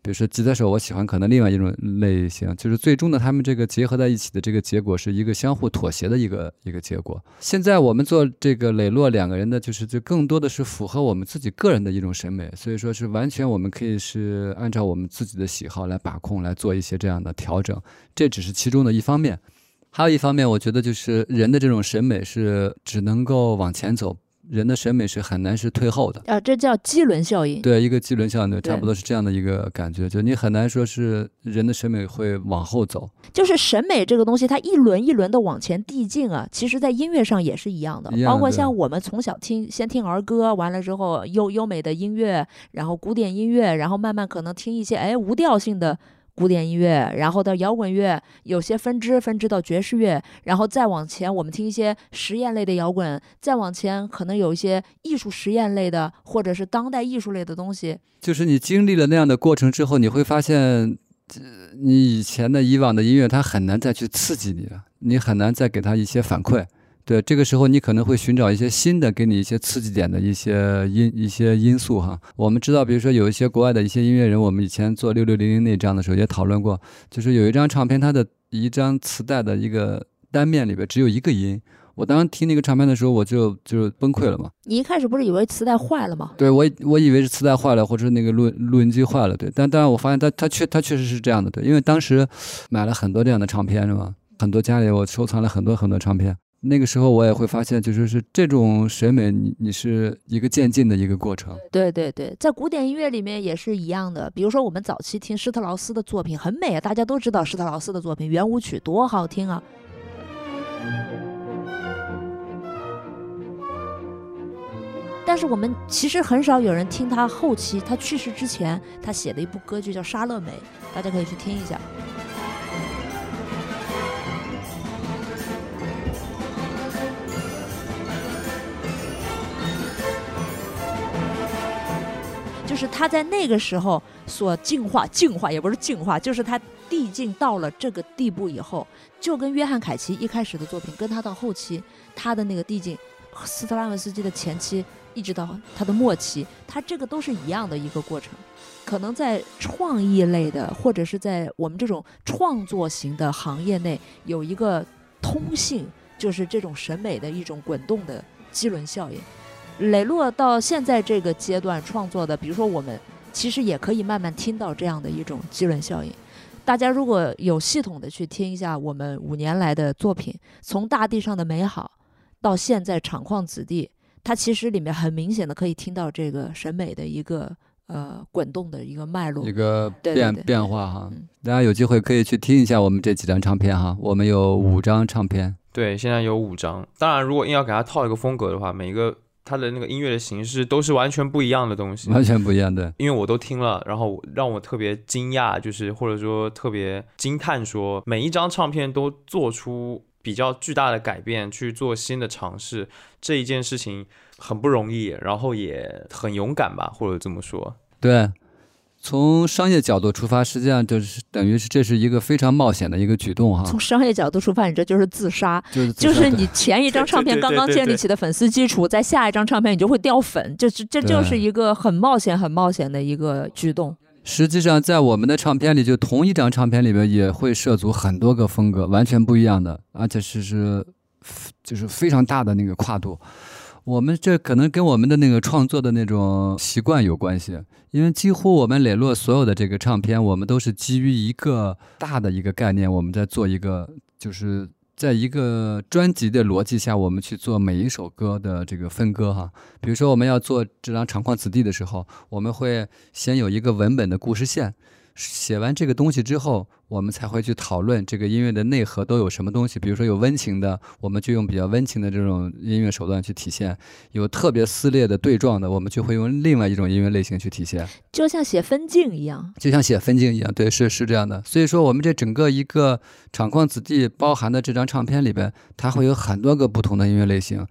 比如说吉他手，我喜欢可能另外一种类型，就是最终的他们这个结合在一起的这个结果，是一个相互妥协的一个一个结果。现在我们做这个磊落两个人的，就是就更多的是符合我们自己个人的一种审美，所以说是完全我们可以是按照我们自己的喜好来把控来做一些这样的调整，这只是其中的一方面。还有一方面，我觉得就是人的这种审美是只能够往前走，人的审美是很难是退后的。啊，这叫基轮效应。对，一个基轮效应，差不多是这样的一个感觉，就你很难说是人的审美会往后走。就是审美这个东西，它一轮一轮的往前递进啊，其实在音乐上也是一样的。样包括像我们从小听，先听儿歌，完了之后优优美的音乐，然后古典音乐，然后慢慢可能听一些哎无调性的。古典音乐，然后到摇滚乐，有些分支分支到爵士乐，然后再往前，我们听一些实验类的摇滚，再往前可能有一些艺术实验类的，或者是当代艺术类的东西。就是你经历了那样的过程之后，你会发现，这你以前的以往的音乐，它很难再去刺激你了，你很难再给它一些反馈。对，这个时候你可能会寻找一些新的，给你一些刺激点的一些因一些因素哈。我们知道，比如说有一些国外的一些音乐人，我们以前做六六零零那张的时候也讨论过，就是有一张唱片，它的一张磁带的一个单面里边只有一个音。我当时听那个唱片的时候，我就就崩溃了嘛。你一开始不是以为磁带坏了吗？对我我以为是磁带坏了，或者是那个录录音机坏了，对。但当然我发现它它确它确实是这样的，对。因为当时买了很多这样的唱片，是吧？很多家里我收藏了很多很多唱片。那个时候我也会发现，就是是这种审美，你你是一个渐进的一个过程。对对对，在古典音乐里面也是一样的。比如说，我们早期听施特劳斯的作品很美啊，大家都知道施特劳斯的作品圆舞曲多好听啊。但是我们其实很少有人听他后期，他去世之前，他写的一部歌剧叫《莎乐美》，大家可以去听一下。就是他在那个时候所进化，进化也不是进化，就是他递进到了这个地步以后，就跟约翰凯奇一开始的作品，跟他到后期他的那个递进，斯特拉文斯基的前期，一直到他的末期，他这个都是一样的一个过程。可能在创意类的，或者是在我们这种创作型的行业内，有一个通性，就是这种审美的一种滚动的基轮效应。磊落到现在这个阶段创作的，比如说我们其实也可以慢慢听到这样的一种基轮效应。大家如果有系统的去听一下我们五年来的作品，从大地上的美好到现在厂矿子弟，它其实里面很明显的可以听到这个审美的一个呃滚动的一个脉络一。个变对对对变化哈嗯，大家有机会可以去听一下我们这几张唱片哈，我们有五张唱片，对，现在有五张。当然，如果硬要给它套一个风格的话，每一个它的那个音乐的形式都是完全不一样的东西。完全不一样的。因为我都听了，然后让我特别惊讶，就是或者说特别惊叹说，每一张唱片都做出比较巨大的改变，去做新的尝试，这一件事情很不容易，然后也很勇敢吧，或者这么说。对，从商业角度出发，实际上就是等于是这是一个非常冒险的一个举动哈，从商业角度出发，你这就是自杀。就是就是你前一张唱片刚刚建立起的粉丝基础，在下一张唱片你就会掉粉，就是这就是一个很冒险、很冒险的一个举动。实际上，在我们的唱片里，就同一张唱片里边也会涉足很多个风格，完全不一样的，而且是是就是非常大的那个跨度。我们这可能跟我们的那个创作的那种习惯有关系，因为几乎我们磊落所有的这个唱片，我们都是基于一个大的一个概念，我们在做一个就是。在一个专辑的逻辑下，我们去做每一首歌的这个分割哈。比如说，我们要做这张《长矿子弟》的时候，我们会先有一个文本的故事线，写完这个东西之后，我们才会去讨论这个音乐的内核都有什么东西。比如说有温情的，我们就用比较温情的这种音乐手段去体现；有特别撕裂的对撞的，我们就会用另外一种音乐类型去体现。就像写分镜一样，就像写分镜一样，对，是是这样的。所以说，我们这整个一个厂矿子弟包含的这张唱片里边，它会有很多个不同的音乐类型。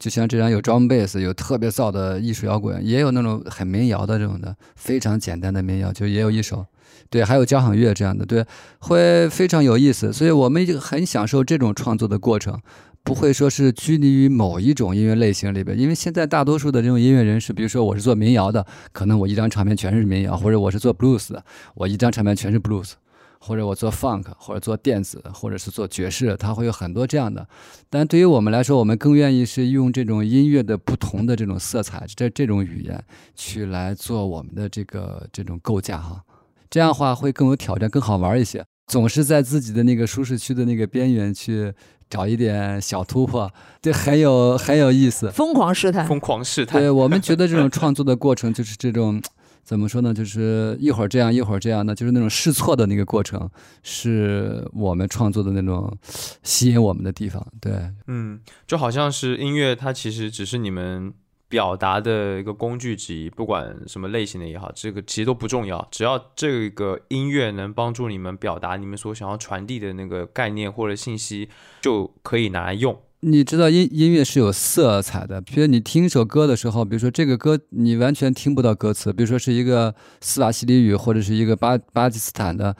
就像这张有 drum bass，有特别燥的艺术摇滚，也有那种很民谣的这种的，非常简单的民谣，就也有一首。对，还有交响乐这样的，对，会非常有意思。所以我们就很享受这种创作的过程。不会说是拘泥于某一种音乐类型里边，因为现在大多数的这种音乐人是，比如说我是做民谣的，可能我一张唱片全是民谣，或者我是做 blues 的，我一张唱片全是 blues，或者我做 funk，或者做电子，或者是做爵士，它会有很多这样的。但对于我们来说，我们更愿意是用这种音乐的不同的这种色彩，这这种语言去来做我们的这个这种构架哈，这样的话会更有挑战，更好玩一些。总是在自己的那个舒适区的那个边缘去找一点小突破，这很有很有意思。疯狂试探，疯狂试探对，我们觉得这种创作的过程就是这种。怎么说呢？就是一会儿这样，一会儿这样的，就是那种试错的那个过程，是我们创作的那种吸引我们的地方。对，嗯，就好像是音乐，它其实只是你们表达的一个工具之一，不管什么类型的也好，这个其实都不重要，只要这个音乐能帮助你们表达你们所想要传递的那个概念或者信息，就可以拿来用。你知道音音乐是有色彩的，比如你听一首歌的时候，比如说这个歌你完全听不到歌词，比如说是一个斯瓦西里语或者是一个巴巴基斯坦的，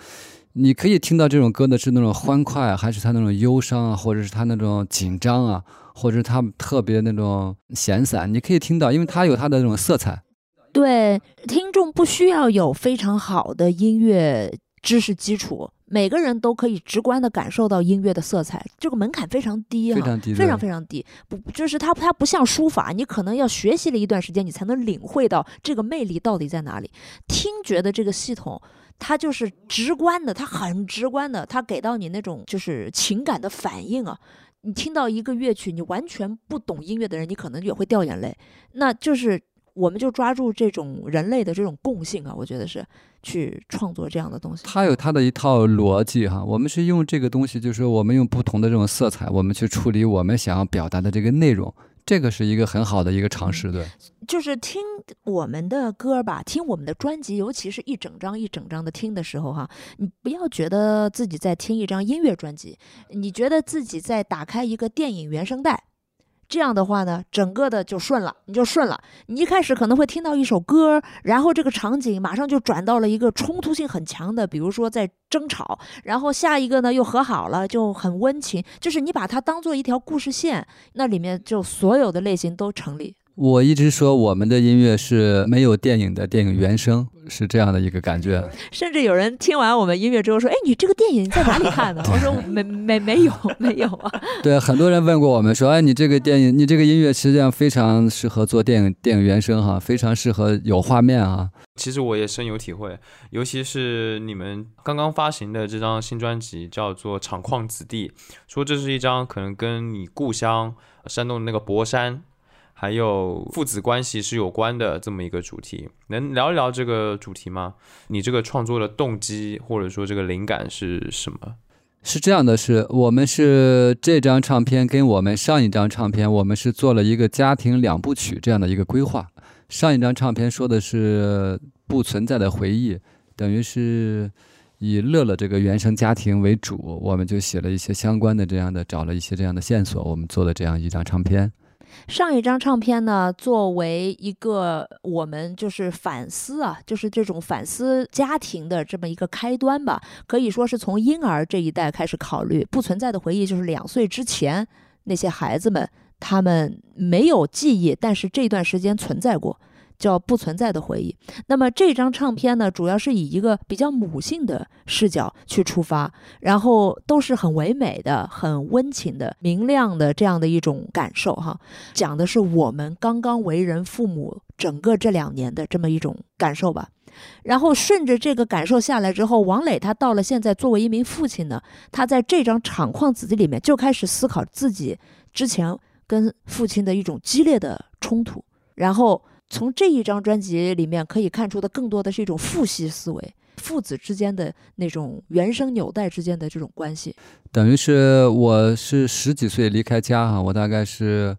你可以听到这种歌的是那种欢快，还是他那种忧伤啊，或者是他那种紧张啊，或者是他特别那种闲散，你可以听到，因为他有他的那种色彩。对，听众不需要有非常好的音乐知识基础。每个人都可以直观的感受到音乐的色彩，这个门槛非常低非常低，非常非常低。不，就是它它不像书法，你可能要学习了一段时间，你才能领会到这个魅力到底在哪里。听觉的这个系统，它就是直观的，它很直观的，它给到你那种就是情感的反应啊。你听到一个乐曲，你完全不懂音乐的人，你可能也会掉眼泪。那就是。我们就抓住这种人类的这种共性啊，我觉得是去创作这样的东西。它有它的一套逻辑哈，我们是用这个东西，就是我们用不同的这种色彩，我们去处理我们想要表达的这个内容，这个是一个很好的一个尝试，对。就是听我们的歌吧，听我们的专辑，尤其是一整张一整张的听的时候哈，你不要觉得自己在听一张音乐专辑，你觉得自己在打开一个电影原声带。这样的话呢，整个的就顺了，你就顺了。你一开始可能会听到一首歌，然后这个场景马上就转到了一个冲突性很强的，比如说在争吵，然后下一个呢又和好了，就很温情。就是你把它当做一条故事线，那里面就所有的类型都成立。我一直说我们的音乐是没有电影的电影原声，是这样的一个感觉。甚至有人听完我们音乐之后说：“哎，你这个电影在哪里看的？”我说：“没没没有没有啊。[laughs] ”对，很多人问过我们说：“哎，你这个电影，你这个音乐实际上非常适合做电影电影原声哈，非常适合有画面啊。”其实我也深有体会，尤其是你们刚刚发行的这张新专辑叫做《厂矿子弟》，说这是一张可能跟你故乡山东的那个博山。还有父子关系是有关的这么一个主题，能聊一聊这个主题吗？你这个创作的动机或者说这个灵感是什么？是这样的，是我们是这张唱片跟我们上一张唱片，我们是做了一个家庭两部曲这样的一个规划。上一张唱片说的是不存在的回忆，等于是以乐乐这个原生家庭为主，我们就写了一些相关的这样的，找了一些这样的线索，我们做的这样一张唱片。上一张唱片呢，作为一个我们就是反思啊，就是这种反思家庭的这么一个开端吧，可以说是从婴儿这一代开始考虑不存在的回忆，就是两岁之前那些孩子们，他们没有记忆，但是这段时间存在过。叫不存在的回忆。那么这张唱片呢，主要是以一个比较母性的视角去出发，然后都是很唯美的、很温情的、明亮的这样的一种感受哈。讲的是我们刚刚为人父母整个这两年的这么一种感受吧。然后顺着这个感受下来之后，王磊他到了现在作为一名父亲呢，他在这张《厂矿子弟》里面就开始思考自己之前跟父亲的一种激烈的冲突，然后。从这一张专辑里面可以看出的，更多的是一种父系思维，父子之间的那种原生纽带之间的这种关系。等于是我是十几岁离开家哈，我大概是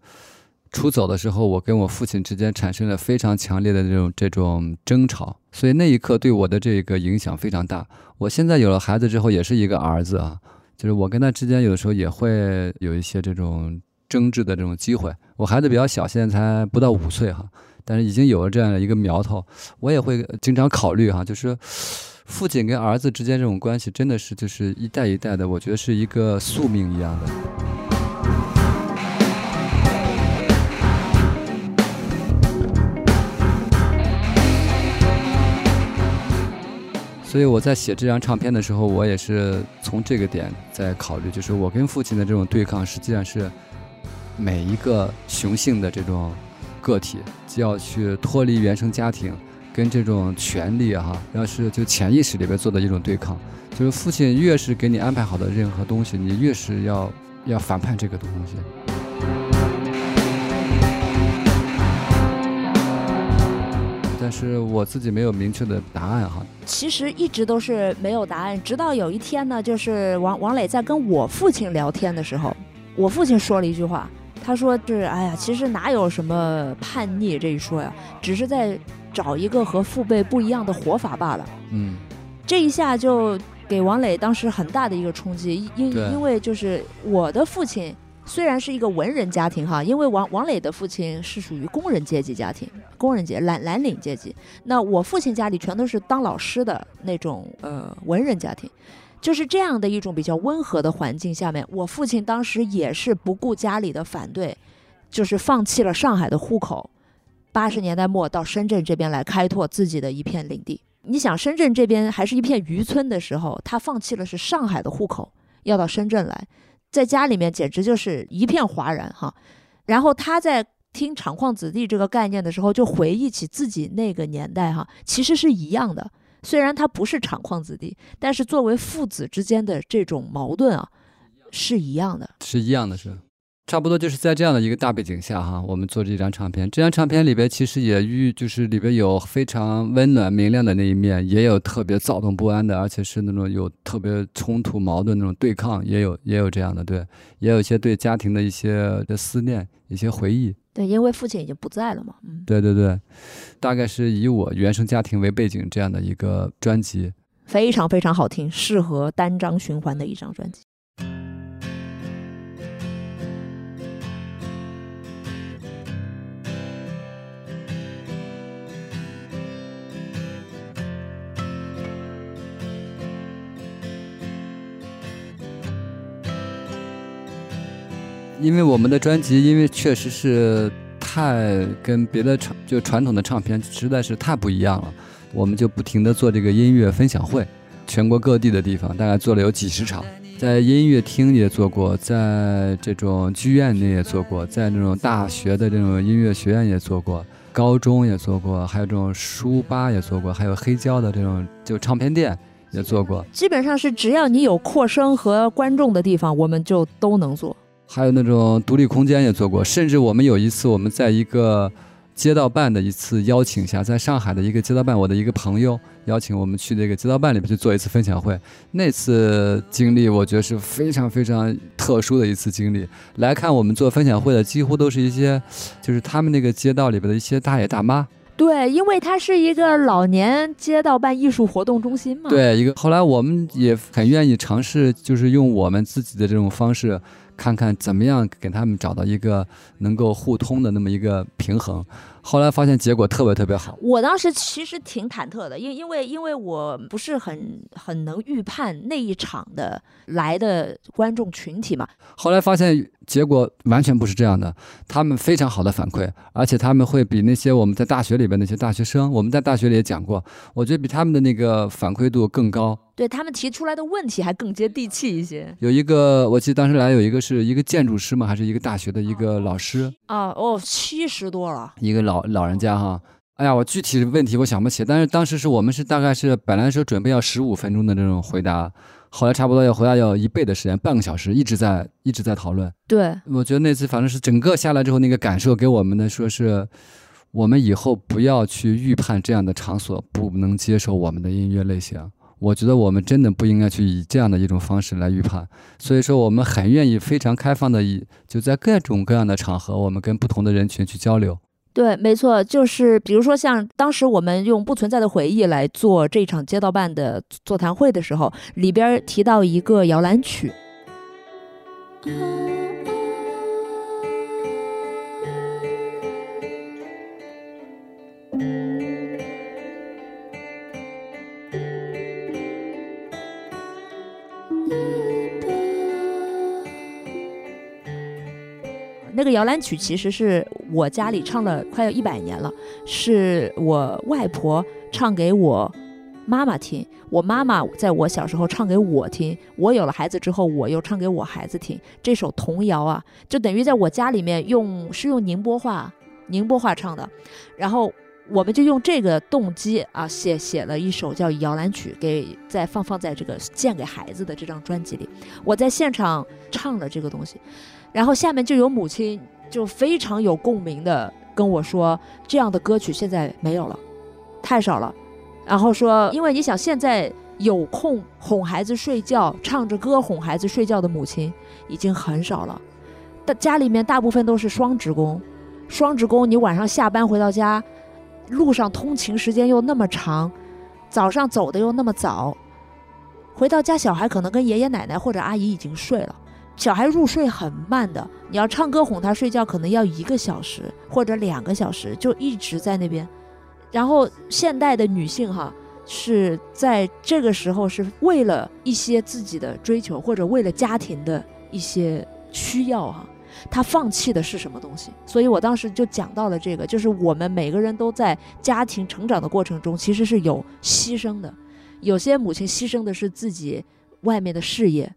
出走的时候，我跟我父亲之间产生了非常强烈的这种这种争吵，所以那一刻对我的这个影响非常大。我现在有了孩子之后，也是一个儿子啊，就是我跟他之间有的时候也会有一些这种争执的这种机会。我孩子比较小，现在才不到五岁哈。但是已经有了这样的一个苗头，我也会经常考虑哈，就是父亲跟儿子之间这种关系，真的是就是一代一代的，我觉得是一个宿命一样的。所以我在写这张唱片的时候，我也是从这个点在考虑，就是我跟父亲的这种对抗，实际上是每一个雄性的这种。个体就要去脱离原生家庭，跟这种权利哈，要是就潜意识里边做的一种对抗，就是父亲越是给你安排好的任何东西，你越是要要反叛这个东西。但是我自己没有明确的答案哈。其实一直都是没有答案，直到有一天呢，就是王王磊在跟我父亲聊天的时候，我父亲说了一句话，他说是哎呀，其实哪有什么叛逆这一说呀，只是在找一个和父辈不一样的活法罢了。嗯，这一下就给王磊当时很大的一个冲击，因因为就是我的父亲虽然是一个文人家庭哈，因为王王磊的父亲是属于工人阶级家庭，工人阶蓝蓝领阶级，那我父亲家里全都是当老师的那种呃文人家庭。就是这样的一种比较温和的环境下面，我父亲当时也是不顾家里的反对，就是放弃了上海的户口，八十年代末到深圳这边来开拓自己的一片领地。你想，深圳这边还是一片渔村的时候，他放弃了是上海的户口，要到深圳来，在家里面简直就是一片哗然哈。然后他在听“厂矿子弟”这个概念的时候，就回忆起自己那个年代哈，其实是一样的。虽然他不是厂矿子弟，但是作为父子之间的这种矛盾啊，是一样的。是一样的是，差不多就是在这样的一个大背景下哈，我们做这张唱片。这张唱片里边其实也寓就是里边有非常温暖明亮的那一面，也有特别躁动不安的，而且是那种有特别冲突矛盾那种对抗，也有也有这样的对，也有一些对家庭的一些的思念，一些回忆。对，因为父亲已经不在了嘛，嗯，对对对，大概是以我原生家庭为背景这样的一个专辑。非常非常好听，适合单张循环的一张专辑。因为我们的专辑，因为确实是太跟别的唱就传统的唱片实在是太不一样了，我们就不停的做这个音乐分享会，全国各地的地方大概做了有几十场，在音乐厅也做过，在这种剧院里也做过，在那种大学的这种音乐学院也做过，高中也做过，还有这种书吧也做过，还有黑胶的这种就唱片店也做过。基本上是只要你有扩声和观众的地方，我们就都能做。还有那种独立空间也做过，甚至我们有一次我们在一个街道办的一次邀请下，在上海的一个街道办，我的一个朋友邀请我们去那个街道办里面去做一次分享会。那次经历我觉得是非常非常特殊的一次经历。来看我们做分享会的，几乎都是一些就是他们那个街道里边的一些大爷大妈。对，因为它是一个老年街道办艺术活动中心嘛。，对，一个后来我们也很愿意尝试，就是用我们自己的这种方式，看看怎么样给他们找到一个能够互通的那么一个平衡。后来发现结果特别特别好。我当时其实挺忐忑的，因因为因为我不是很很能预判那一场的来的观众群体嘛。后来发现结果完全不是这样的，他们非常好的反馈，而且他们会比那些我们在大学里边那些大学生，我们在大学里也讲过，我觉得比他们的那个反馈度更高。对他们提出来的问题还更接地气一些有一个，我记得当时来有一个是一个建筑师嘛，还是一个大学的一个老师，啊！哦，七十多了，一个老老老人家哈。哎呀，我具体问题我想不起，但是当时是我们是大概是本来说准备要十五分钟的这种回答，后来差不多要回答要一倍的时间，半个小时一直在一直在讨论。对，我觉得那次反正是整个下来之后，那个感受给我们的说是，我们以后不要去预判这样的场所不能接受我们的音乐类型。我觉得我们真的不应该去以这样的一种方式来预判，所以说我们很愿意非常开放的以就在各种各样的场合，我们跟不同的人群去交流。对，没错，就是比如说像当时我们用不存在的回忆来做这场街道办的座谈会的时候，里边提到一个摇篮曲，那个摇篮曲其实是我家里唱了快要一百年了，是我外婆唱给我妈妈听，我妈妈在我小时候唱给我听，我有了孩子之后我又唱给我孩子听。这首童谣啊，就等于在我家里面用是用宁波话宁波话唱的，然后我们就用这个动机啊，写写了一首叫《摇篮曲》，给在放放在这个献给孩子的这张专辑里。我在现场唱了这个东西，然后下面就有母亲就非常有共鸣的跟我说，这样的歌曲现在没有了，太少了。然后说，因为你想现在有空哄孩子睡觉，唱着歌哄孩子睡觉的母亲已经很少了，但家里面大部分都是双职工，双职工你晚上下班回到家。路上通勤时间又那么长，早上走的又那么早，回到家小孩可能跟爷爷奶奶或者阿姨已经睡了，小孩入睡很慢的，你要唱歌哄他睡觉，可能要一个小时或者两个小时，就一直在那边。然后现代的女性哈是在这个时候是为了一些自己的追求或者为了家庭的一些需要哈。她放弃的是什么东西？所以我当时就讲到了这个，就是我们每个人都在家庭成长的过程中，其实是有牺牲的。有些母亲牺牲的是自己外面的事业，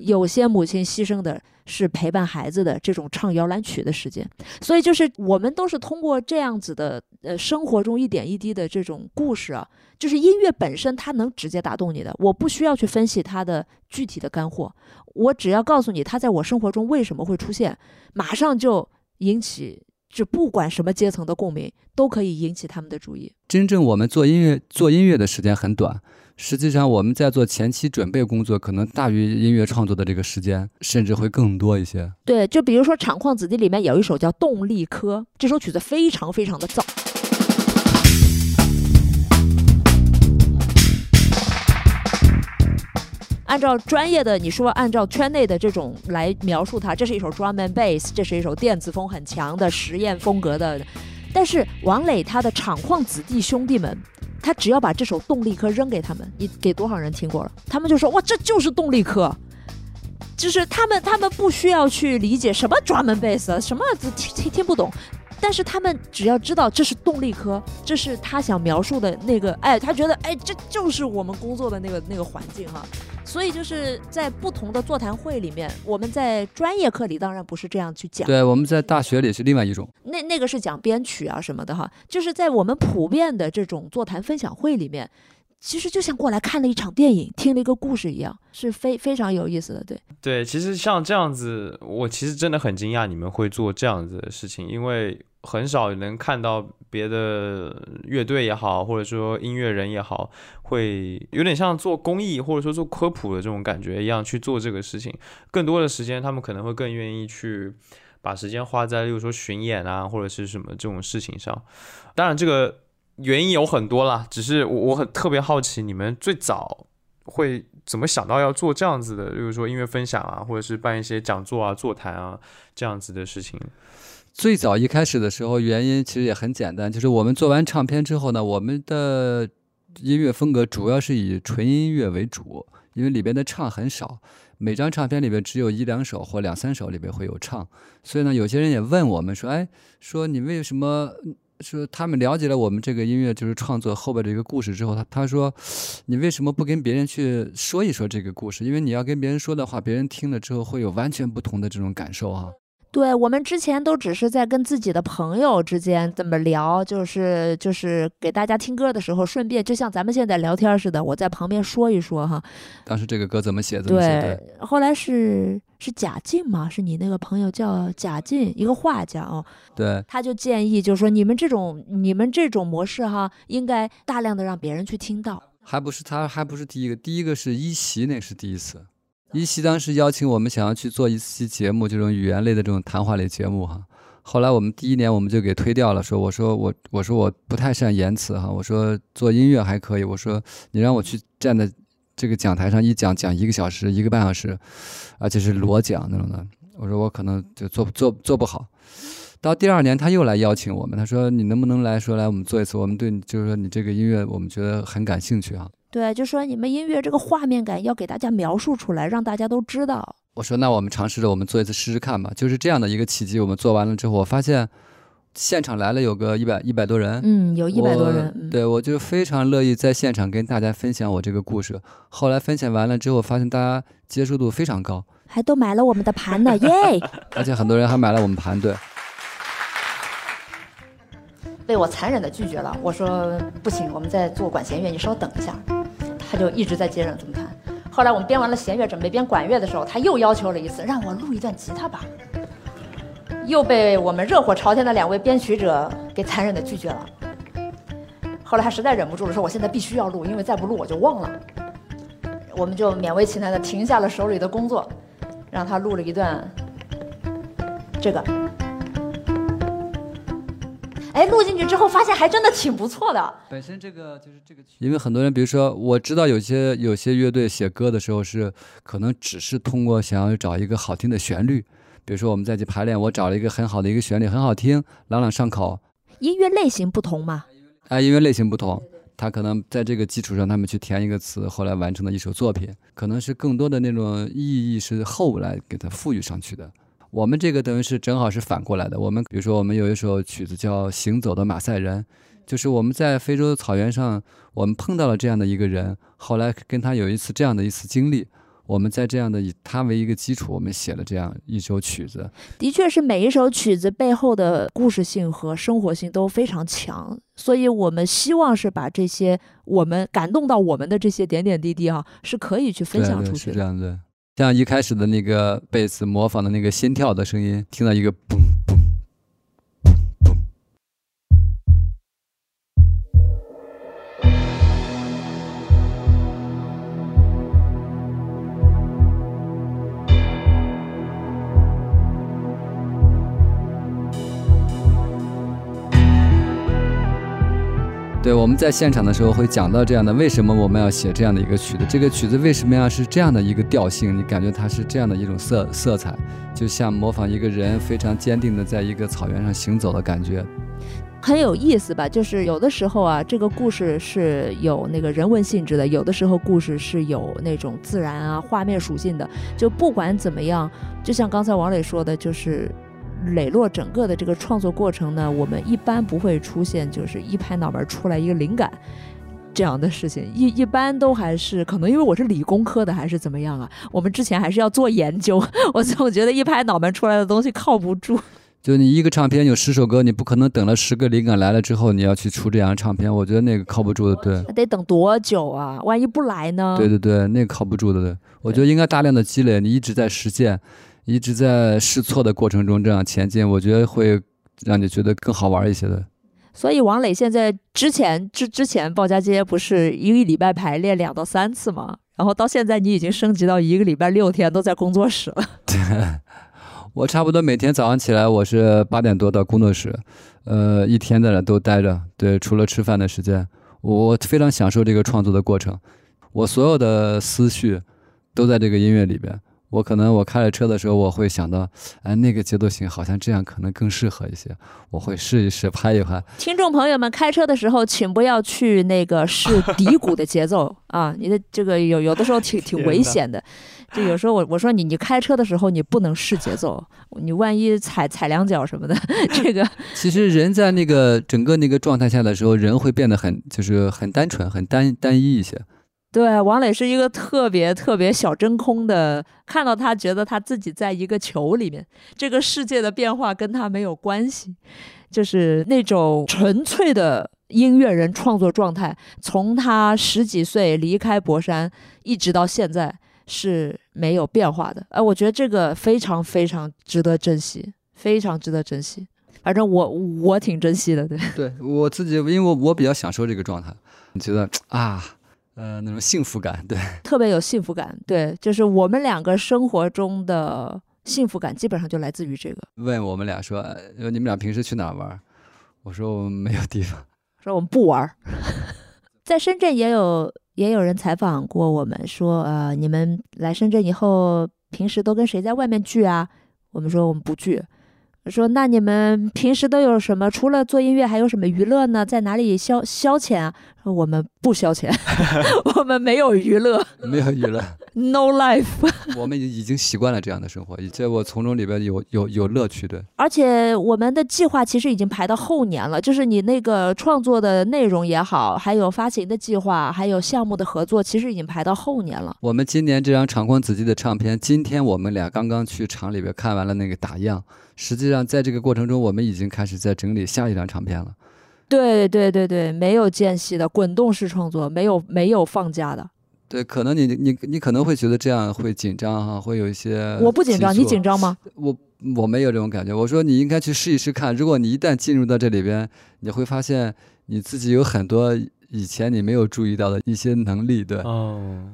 有些母亲牺牲的是陪伴孩子的这种唱摇篮曲的时间。所以就是我们都是通过这样子的呃生活中一点一滴的这种故事啊。就是音乐本身，它能直接打动你的。我不需要去分析它的具体的干货，我只要告诉你它在我生活中为什么会出现，马上就引起，就不管什么阶层的共鸣，都可以引起他们的注意。真正我们做音乐做音乐的时间很短，实际上我们在做前期准备工作，可能大于音乐创作的这个时间，甚至会更多一些。对，就比如说《厂矿子弟》里面有一首叫《动力科》，这首曲子非常非常的早。按照专业的你说，按照圈内的这种来描述它，这是一首 drum and bass，这是一首电子风很强的实验风格的。但是王磊他的厂矿子弟兄弟们，他只要把这首动力科扔给他们，你给多少人听过了？他们就说哇，这就是动力科，就是他们他们不需要去理解什么 drum bass，什么听听听不懂。但是他们只要知道这是动力科，这是他想描述的那个，哎，他觉得哎，这就是我们工作的那个那个环境哈。所以就是在不同的座谈会里面，我们在专业课里当然不是这样去讲，对，我们在大学里是另外一种。那那个是讲编曲啊什么的哈，就是在我们普遍的这种座谈分享会里面。其实就像过来看了一场电影，听了一个故事一样，是非非常有意思的。对对，其实像这样子，我其实真的很惊讶你们会做这样子的事情，因为很少能看到别的乐队也好，或者说音乐人也好，会有点像做公益或者说做科普的这种感觉一样去做这个事情。更多的时间，他们可能会更愿意去把时间花在，例如说巡演啊，或者是什么这种事情上。当然，这个。原因有很多啦，只是我我很特别好奇，你们最早会怎么想到要做这样子的，比如说音乐分享啊，或者是办一些讲座啊、座谈啊这样子的事情。最早一开始的时候，原因其实也很简单，就是我们做完唱片之后呢，我们的音乐风格主要是以纯音乐为主，因为里边的唱很少，每张唱片里边只有一两首或两三首里边会有唱，所以呢，有些人也问我们说，哎，说你为什么？说他们了解了我们这个音乐就是创作后边的一个故事之后，他他说，你为什么不跟别人去说一说这个故事？因为你要跟别人说的话，别人听了之后会有完全不同的这种感受啊。对我们之前都只是在跟自己的朋友之间这么聊，就是就是给大家听歌的时候，顺便就像咱们现在聊天似的，我在旁边说一说哈。当时这个歌怎么写？怎么写？对，后来是是贾静嘛，是你那个朋友叫贾静，一个画家哦。对。他就建议，就是说你们这种你们这种模式哈，应该大量的让别人去听到。还不是他，还不是第一个，第一个是一席，那是第一次。一席当时邀请我们，想要去做一期节目，这种语言类的这种谈话类节目哈。后来我们第一年我们就给推掉了，说我说我我说我不太善言辞哈，我说做音乐还可以，我说你让我去站在这个讲台上一讲讲一个小时一个半小时，而且是裸讲那种的，我说我可能就做做做不好。到第二年他又来邀请我们，他说你能不能来说来我们做一次，我们对你就是说你这个音乐我们觉得很感兴趣哈。对，就说你们音乐这个画面感要给大家描述出来，让大家都知道。我说那我们尝试着，我们做一次试试看吧。就是这样的一个契机，我们做完了之后，我发现现场来了有个一百一百多人，嗯，有一百多人。对，我就非常乐意在现场跟大家分享我这个故事。后来分享完了之后，发现大家接受度非常高，还都买了我们的盘呢，耶！[laughs] 而且很多人还买了我们盘，对。被我残忍的拒绝了。我说不行，我们在做管弦乐，你稍等一下。他就一直在接着这么弹。后来我们编完了弦乐，准备编管乐的时候，他又要求了一次，让我录一段吉他吧。又被我们热火朝天的两位编曲者给残忍的拒绝了。后来他实在忍不住了，说我现在必须要录，因为再不录我就忘了。我们就勉为其难的停下了手里的工作，让他录了一段这个。哎，录进去之后发现还真的挺不错的。本身这个就是这个，因为很多人，比如说我知道有些有些乐队写歌的时候是可能只是通过想要找一个好听的旋律，比如说我们再去排练，我找了一个很好的一个旋律，很好听，朗朗上口。音乐类型不同嘛？哎，音乐类型不同，他可能在这个基础上，他们去填一个词，后来完成的一首作品，可能是更多的那种意义是后来给它赋予上去的。我们这个等于是正好是反过来的。我们比如说，我们有一首曲子叫《行走的马赛人》，就是我们在非洲的草原上，我们碰到了这样的一个人，后来跟他有一次这样的一次经历，我们在这样的以他为一个基础，我们写了这样一首曲子。的确是每一首曲子背后的故事性和生活性都非常强，所以我们希望是把这些我们感动到我们的这些点点滴滴啊，是可以去分享出去的。是这样的。像一开始的那个贝斯模仿的那个心跳的声音，听到一个嘣嘣。对，我们在现场的时候会讲到这样的，为什么我们要写这样的一个曲子？这个曲子为什么要是这样的一个调性？你感觉它是这样的一种色色彩，就像模仿一个人非常坚定的在一个草原上行走的感觉，很有意思吧？就是有的时候啊，这个故事是有那个人文性质的，有的时候故事是有那种自然啊画面属性的。就不管怎么样，就像刚才王磊说的，就是。磊落整个的这个创作过程呢，我们一般不会出现就是一拍脑门出来一个灵感这样的事情，一一般都还是可能因为我是理工科的还是怎么样啊？我们之前还是要做研究，[laughs] 我总觉得一拍脑门出来的东西靠不住。就你一个唱片有十首歌，你不可能等了十个灵感来了之后你要去出这样唱片，我觉得那个靠不住的。对，得等多久啊？万一不来呢？对对对，那个靠不住的。对，我觉得应该大量的积累，你一直在实践。一直在试错的过程中这样前进，我觉得会让你觉得更好玩一些的。所以王磊现在之前之之前鲍家街不是一个礼拜排练两到三次吗？然后到现在你已经升级到一个礼拜六天都在工作室了。对，[laughs] 我差不多每天早上起来我是八点多到工作室，呃，一天在那都待着。对，除了吃饭的时间，我非常享受这个创作的过程。我所有的思绪都在这个音乐里边。我可能我开着车的时候，我会想到，哎，那个节奏型好像这样可能更适合一些，我会试一试拍一拍。听众朋友们，开车的时候请不要去那个试低谷的节奏 [laughs] 啊，你的这个有有的时候挺挺危险的。[laughs] 就有时候我我说你你开车的时候你不能试节奏，你万一踩踩两脚什么的，[laughs] 这个。其实人在那个整个那个状态下的时候，人会变得很就是很单纯、很单单一一些。对，王磊是一个特别特别小真空的，看到他觉得他自己在一个球里面，这个世界的变化跟他没有关系，就是那种纯粹的音乐人创作状态。从他十几岁离开博山，一直到现在是没有变化的。哎，我觉得这个非常非常值得珍惜，非常值得珍惜。反正我我挺珍惜的，对。[laughs] 对我自己，因为我我比较享受这个状态，你觉得啊？呃，那种幸福感，对，[laughs] 特别有幸福感，对，就是我们两个生活中的幸福感，基本上就来自于这个。问我们俩说，说你们俩平时去哪玩？我说我们没有地方，[laughs] 说我们不玩。[laughs] 在深圳也有也有人采访过我们，说呃，你们来深圳以后，平时都跟谁在外面聚啊？我们说我们不聚。说那你们平时都有什么？除了做音乐，还有什么娱乐呢？在哪里消消遣啊？说我们不消遣，[laughs] [laughs] 我们没有娱乐，[laughs] 没有娱乐，no life。我们已经习惯了这样的生活，这我从中里边有有有乐趣的。而且我们的计划其实已经排到后年了，就是你那个创作的内容也好，还有发行的计划，还有项目的合作，其实已经排到后年了。我们今年这张长光子记的唱片，今天我们俩刚刚去厂里边看完了那个打样。实际上，在这个过程中，我们已经开始在整理下一张唱片了。对对对对，没有间隙的滚动式创作，没有没有放假的。对，可能你你你可能会觉得这样会紧张哈，会有一些。我不紧张，你紧张吗？我我没有这种感觉。我说你应该去试一试看，如果你一旦进入到这里边，你会发现你自己有很多以前你没有注意到的一些能力。对，哦，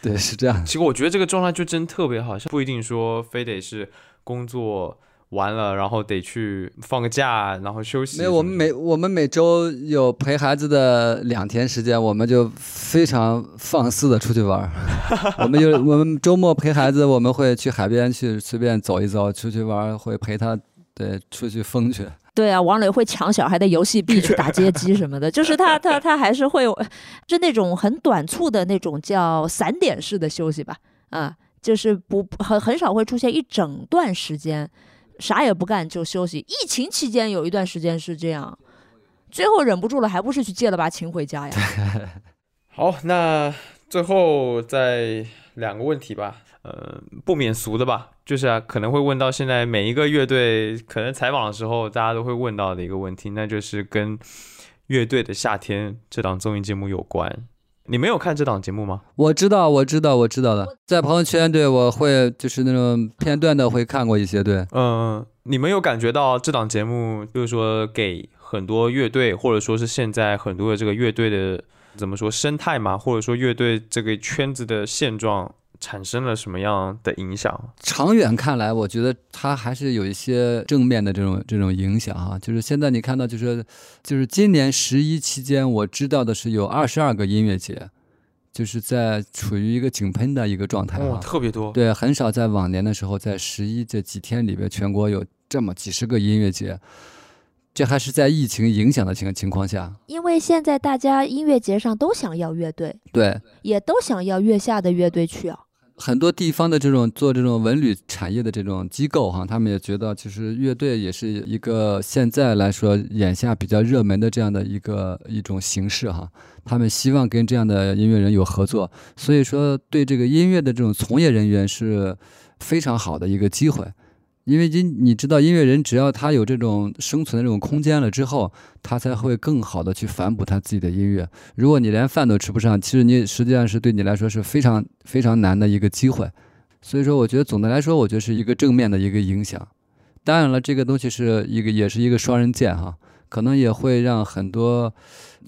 对，是这样。其实我觉得这个状态就真特别好，像不一定说非得是工作。完了，然后得去放个假，然后休息。没有，我们每我们每周有陪孩子的两天时间，我们就非常放肆的出去玩。[laughs] 我们就我们周末陪孩子，我们会去海边去随便走一走，出去玩，会陪他对出去疯去。对啊，王磊会抢小孩的游戏币去打街机什么的，[laughs] 就是他他他还是会就那种很短促的那种叫散点式的休息吧，啊，就是不很很少会出现一整段时间。啥也不干就休息。疫情期间有一段时间是这样，最后忍不住了，还不是去借了把琴回家呀？[laughs] 好，那最后再两个问题吧，呃，不免俗的吧，就是啊，可能会问到现在每一个乐队可能采访的时候，大家都会问到的一个问题，那就是跟《乐队的夏天》这档综艺节目有关。你没有看这档节目吗？我知道，我知道，我知道的，在朋友圈对我会就是那种片段的会看过一些，对，嗯，你们有感觉到这档节目就是说给很多乐队或者说是现在很多的这个乐队的怎么说生态嘛，或者说乐队这个圈子的现状？产生了什么样的影响？长远看来，我觉得它还是有一些正面的这种这种影响哈。就是现在你看到，就是就是今年十一期间，我知道的是有二十二个音乐节，就是在处于一个井喷的一个状态啊，特别多。对，很少在往年的时候，在十一这几天里边，全国有这么几十个音乐节。这还是在疫情影响的情情况下，因为现在大家音乐节上都想要乐队，对，也都想要月下的乐队去啊。很多地方的这种做这种文旅产业的这种机构哈，他们也觉得其实乐队也是一个现在来说眼下比较热门的这样的一个一种形式哈。他们希望跟这样的音乐人有合作，所以说对这个音乐的这种从业人员是非常好的一个机会。因为音，你知道，音乐人只要他有这种生存的这种空间了之后，他才会更好的去反哺他自己的音乐。如果你连饭都吃不上，其实你实际上是对你来说是非常非常难的一个机会。所以说，我觉得总的来说，我觉得是一个正面的一个影响。当然了，这个东西是一个也是一个双刃剑哈，可能也会让很多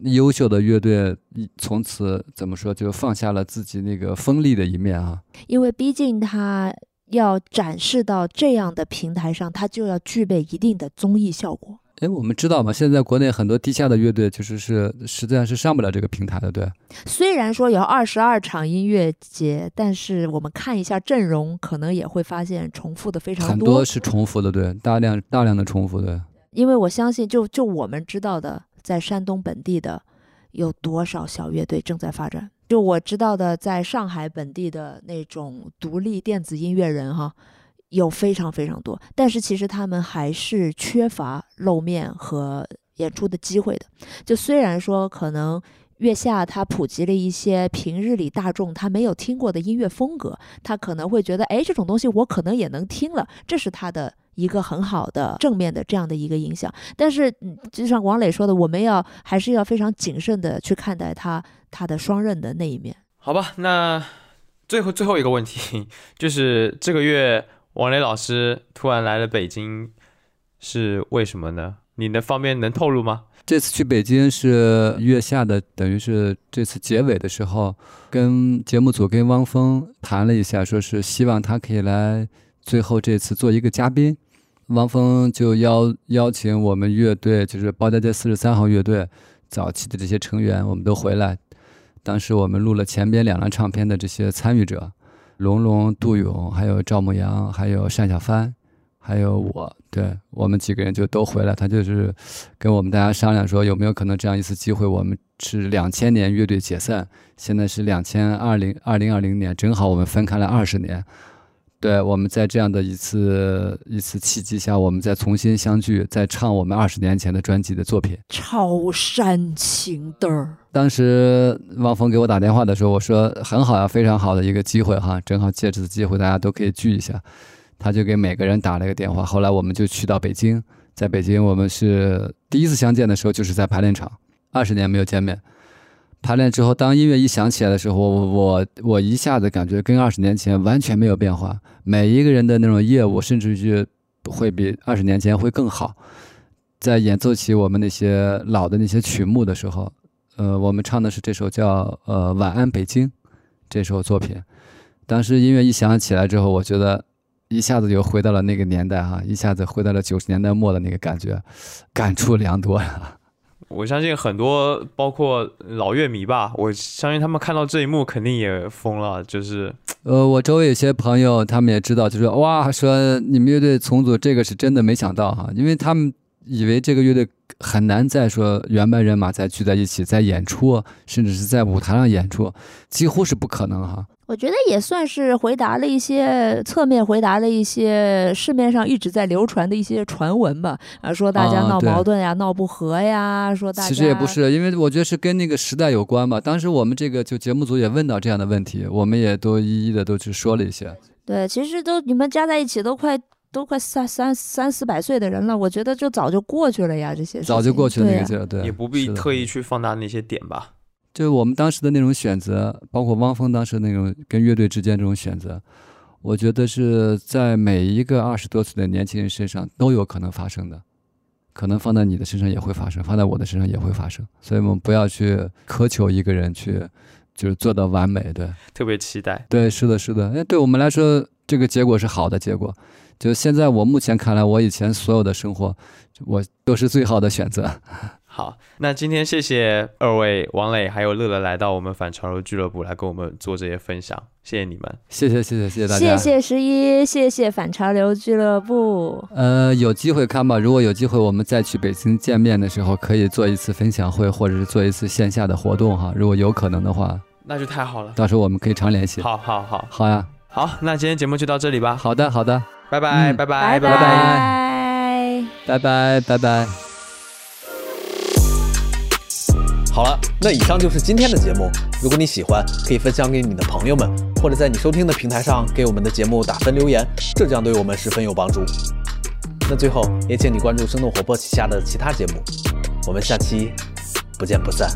优秀的乐队从此怎么说就放下了自己那个锋利的一面啊。因为毕竟他。要展示到这样的平台上，它就要具备一定的综艺效果。哎，我们知道吗？现在国内很多地下的乐队，其实是实际上是上不了这个平台的，对。虽然说有二十二场音乐节，但是我们看一下阵容，可能也会发现重复的非常多。很多是重复的，对，大量大量的重复，对。因为我相信，就就我们知道的，在山东本地的有多少小乐队正在发展。就我知道的，在上海本地的那种独立电子音乐人哈，有非常非常多，但是其实他们还是缺乏露面和演出的机会的。就虽然说可能月下他普及了一些平日里大众他没有听过的音乐风格，他可能会觉得，哎，这种东西我可能也能听了，这是他的。一个很好的正面的这样的一个影响，但是就像王磊说的，我们要还是要非常谨慎的去看待他他的双刃的那一面。好吧，那最后最后一个问题 [laughs] 就是这个月王磊老师突然来了北京，是为什么呢？你能方便能透露吗？这次去北京是月下的，等于是这次结尾的时候，跟节目组跟汪峰谈了一下，说是希望他可以来最后这次做一个嘉宾。汪峰就邀邀请我们乐队，就是包家街四十三号乐队早期的这些成员，我们都回来。当时我们录了前边两张唱片的这些参与者，龙龙、杜勇，还有赵牧阳，还有单小帆，还有我，对我们几个人就都回来。他就是跟我们大家商量说，有没有可能这样一次机会？我们是两千年乐队解散，现在是两千二零二零二零年，正好我们分开了二十年。对，我们在这样的一次一次契机下，我们再重新相聚，再唱我们二十年前的专辑的作品，超煽情的。当时汪峰给我打电话的时候，我说很好呀，非常好的一个机会哈，正好借这次机会，大家都可以聚一下。他就给每个人打了一个电话。后来我们就去到北京，在北京，我们是第一次相见的时候，就是在排练场，二十年没有见面。排练之后，当音乐一响起来的时候，我我我一下子感觉跟二十年前完全没有变化。每一个人的那种业务，甚至于会比二十年前会更好。在演奏起我们那些老的那些曲目的时候，呃，我们唱的是这首叫呃《晚安北京》这首作品。当时音乐一响起来之后，我觉得一下子就回到了那个年代哈，一下子回到了九十年代末的那个感觉，感触良多呀。我相信很多包括老乐迷吧，我相信他们看到这一幕肯定也疯了。就是，呃，我周围有些朋友，他们也知道，就说哇，说你们乐队重组，这个是真的没想到哈，因为他们以为这个乐队很难再说原班人马再聚在一起，在演出，甚至是在舞台上演出，几乎是不可能哈。我觉得也算是回答了一些侧面回答了一些市面上一直在流传的一些传闻吧，啊，说大家闹矛盾呀、闹不和呀，说大家其实也不是，因为我觉得是跟那个时代有关吧。当时我们这个就节目组也问到这样的问题，我们也都一一的都去说了一些。对，其实都你们加在一起都快都快三三三四百岁的人了，我觉得就早就过去了呀，这些事早就过去了那个劲儿，对，也不必特意去放大那些点吧。就我们当时的那种选择，包括汪峰当时那种跟乐队之间这种选择，我觉得是在每一个二十多岁的年轻人身上都有可能发生的，可能放在你的身上也会发生，放在我的身上也会发生。所以我们不要去苛求一个人去，就是做到完美。对，特别期待。对，是的，是的。哎，对我们来说，这个结果是好的结果。就现在我目前看来，我以前所有的生活，我都是最好的选择。好，那今天谢谢二位王磊还有乐乐来到我们反潮流俱乐部来跟我们做这些分享，谢谢你们。谢谢，谢谢，谢谢大家。谢谢十一，谢谢反潮流俱乐部。呃，有机会看吧。如果有机会，我们再去北京见面的时候，可以做一次分享会，或者是做一次线下的活动哈。如果有可能的话，那就太好了。到时候我们可以常联系。好好好好呀，好，那今天节目就到这里吧，好的，好的，拜拜嗯拜拜拜拜。拜拜，拜拜。好了，那以上就是今天的节目。如果你喜欢，可以分享给你的朋友们，或者在你收听的平台上给我们的节目打分留言，这将对我们十分有帮助。那最后也请你关注生动活泼旗下的其他节目，我们下期不见不散。